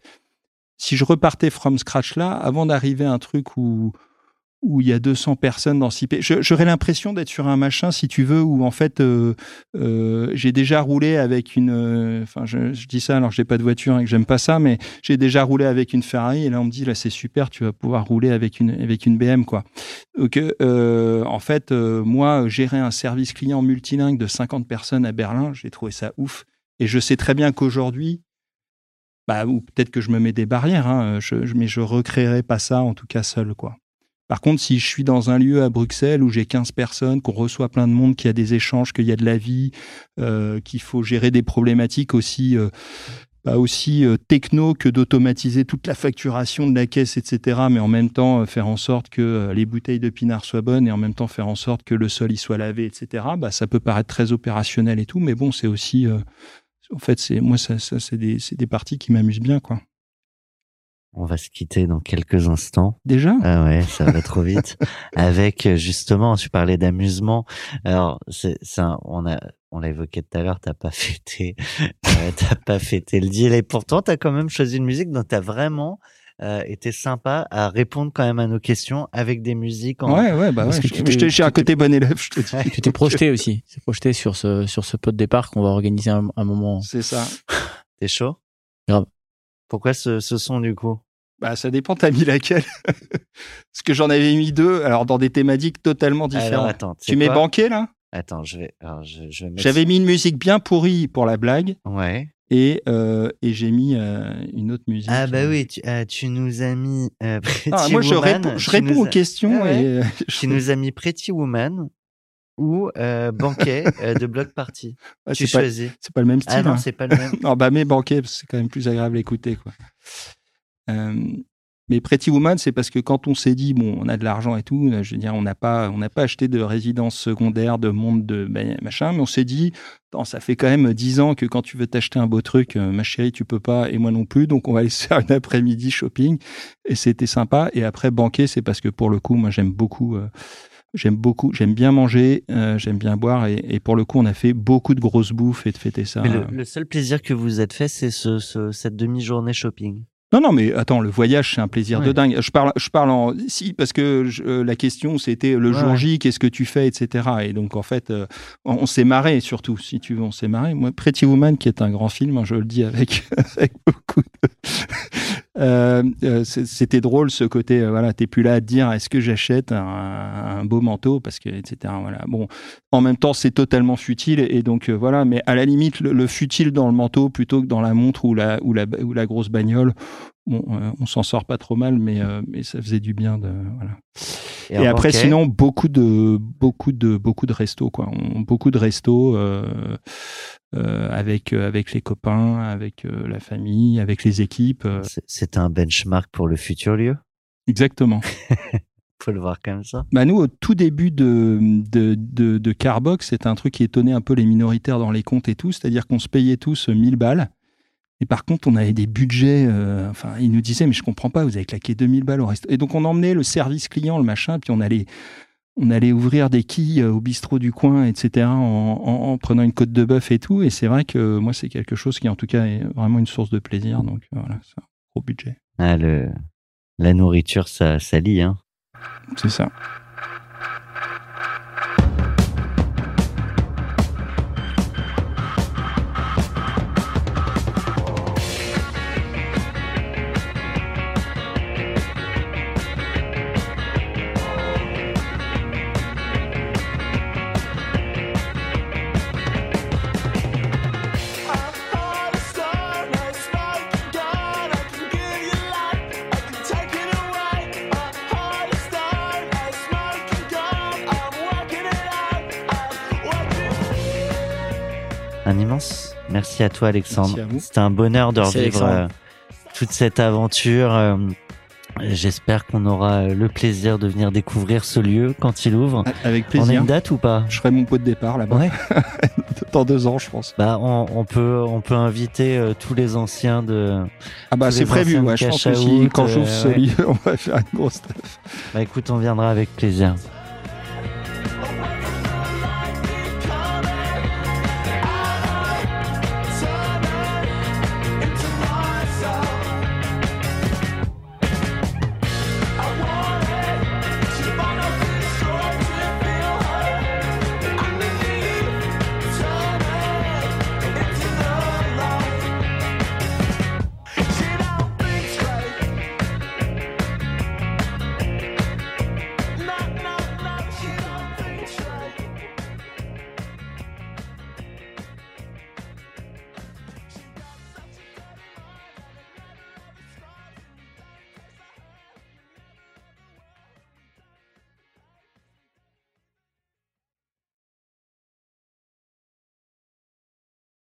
si je repartais from scratch là, avant d'arriver à un truc où où il y a 200 personnes dans 6 pays. J'aurais l'impression d'être sur un machin, si tu veux, où en fait, euh, euh, j'ai déjà roulé avec une. euh, Enfin, je, dis ça alors que j'ai pas de voiture et que j'aime pas ça, mais j'ai déjà roulé avec une Ferrari et là on me dit là c'est super, tu vas pouvoir rouler avec une avec une BM quoi. Donc euh, en fait, moi gérer un service client multilingue de 50 personnes à Berlin, j'ai trouvé ça ouf et je sais très bien qu'aujourd'hui. Bah, ou peut-être que je me mets des barrières, hein, je, je- mais je recréerai pas ça, en tout cas seul, quoi. Par contre, si je suis dans un lieu à Bruxelles où j'ai 15 personnes, qu'on reçoit plein de monde, qu'il y a des échanges, qu'il y a de la vie, euh, qu'il faut gérer des problématiques aussi, euh, bah aussi euh, techno que d'automatiser toute la facturation de la caisse, etc. Mais en même temps, euh, faire en sorte que les bouteilles de pinard soient bonnes et en même temps faire en sorte que le sol y soit lavé, etc. Bah, ça peut paraître très opérationnel et tout, mais bon, c'est aussi, en fait, c'est moi, ça, c'est des, des parties qui m'amusent bien, quoi. On va se quitter dans quelques instants. Déjà? Ah ouais, ça va trop vite. Avec euh, justement, tu parlais d'amusement. Alors, c'est, c'est un- on a on l'a évoqué tout à l'heure, t'as pas fêté, euh, t'as pas fêté le deal. Et pourtant, t'as quand même choisi une musique dont t'as vraiment euh, été sympa à répondre quand même à nos questions avec des musiques en. Ouais, ouais, bah Parce ouais. que Je, j'ai un côté bon élève, je te dis. Ouais. Tu t'es projeté aussi. Tu t'es projeté sur ce, sur ce pot de départ qu'on va organiser un, un moment. C'est ça. T'es chaud? Grave. Pourquoi ce, ce son du coup? Bah, ça dépend, t'as mis laquelle? Parce que j'en avais mis deux, alors dans des thématiques totalement Alors différentes. attends, tu mets banquet là? Attends, je vais, alors je, je vais mettre- J'avais mis une musique bien pourrie pour la blague Ouais. et, euh, et j'ai mis euh, une autre musique. Ah bah oui, tu, ah, tu nous as mis euh, Pretty Ah, moi, je Woman. réponds, je réponds aux questions Ah ouais. et euh, Tu nous as mis Pretty Woman ou euh, Banquet euh, de Block Party. ah, tu choisis. c'est pas le même style. Ah non, hein. c'est pas le même. Non, bah, mais banquet, c'est quand même plus agréable à écouter, quoi. Euh, mais Pretty Woman, c'est parce que quand on s'est dit, bon, on a de l'argent et tout, je veux dire, on n'a pas, on n'a pas acheté de résidence secondaire, de monde, de ben, machin, mais on s'est dit, ça fait quand même 10 ans que quand tu veux t'acheter un beau truc, ma chérie, tu peux pas, et moi non plus, donc on va aller se faire une après-midi shopping, et c'était sympa. Et après, banquet, c'est parce que pour le coup, moi, j'aime beaucoup, j'aime beaucoup, j'aime bien manger, euh, j'aime bien boire, et, et pour le coup, on a fait beaucoup de grosses bouffes et de fêter ça. Mais le, le seul plaisir que vous êtes fait, c'est ce, ce- cette demi-journée shopping. Non, non, mais attends, le voyage, c'est un plaisir de dingue. Je parle, je parle en si parce que je- euh, la question c'était le Ouais, jour ouais. J, qu'est-ce que tu fais, etc. Et donc en fait, euh, on, on s'est marré surtout, si tu veux, on s'est marré. Moi, Pretty Woman, qui est un grand film, hein, je le dis avec avec beaucoup de. Euh, euh, c'était drôle ce côté, euh, voilà, t'es plus là à te dire est-ce que j'achète un, beau manteau parce que etc. Voilà. Bon, en même temps, c'est totalement futile et donc voilà. Mais à la limite, le, le futile dans le manteau plutôt que dans la montre ou la ou la grosse bagnole. Bon, euh, on s'en sort pas trop mal, mais euh, mais ça faisait du bien de voilà. Et, après, banquet, sinon, beaucoup de beaucoup de beaucoup de restos quoi. On- beaucoup de restos euh, avec avec les copains, avec la famille, avec les équipes. c'est- c'est un benchmark pour le futur lieu? exactement. Faut le voir comme ça. Bah nous, au tout début de, de, de, de Carbox, c'était un truc qui étonnait un peu les minoritaires dans les comptes et tout, c'est-à-dire qu'on se payait tous 1000 balles. Et par contre, on avait des budgets, euh, enfin, ils nous disaient, mais je comprends pas, vous avez claqué 2000 balles au resto. Et donc, on emmenait le service client, le machin, puis on allait, on allait ouvrir des quilles euh, au bistrot du coin, etc., en, en- en prenant une côte de bœuf et tout. Et c'est vrai que moi, c'est quelque chose qui, en tout cas, est vraiment une source de plaisir. Donc, euh, voilà, c'est un gros budget. Ah, le, la nourriture, ça, ça lie. Hein. C'est ça. Un immense merci à toi, Alexandre. C'était un bonheur de revivre euh, toute cette aventure. euh, J'espère qu'on aura euh, le plaisir de venir découvrir ce lieu quand il ouvre. Avec On a plaisir. une date ou pas? Je ferai mon pot de départ là-bas. Ouais. Dans deux ans, je pense. Bah, on, on peut, on peut inviter euh, tous les anciens de. Ah bah c'est prévu, ouais. je pense out, quand j'ouvre euh, ce ouais. lieu, on va faire une grosse stuff. Bah, écoute, on viendra avec plaisir.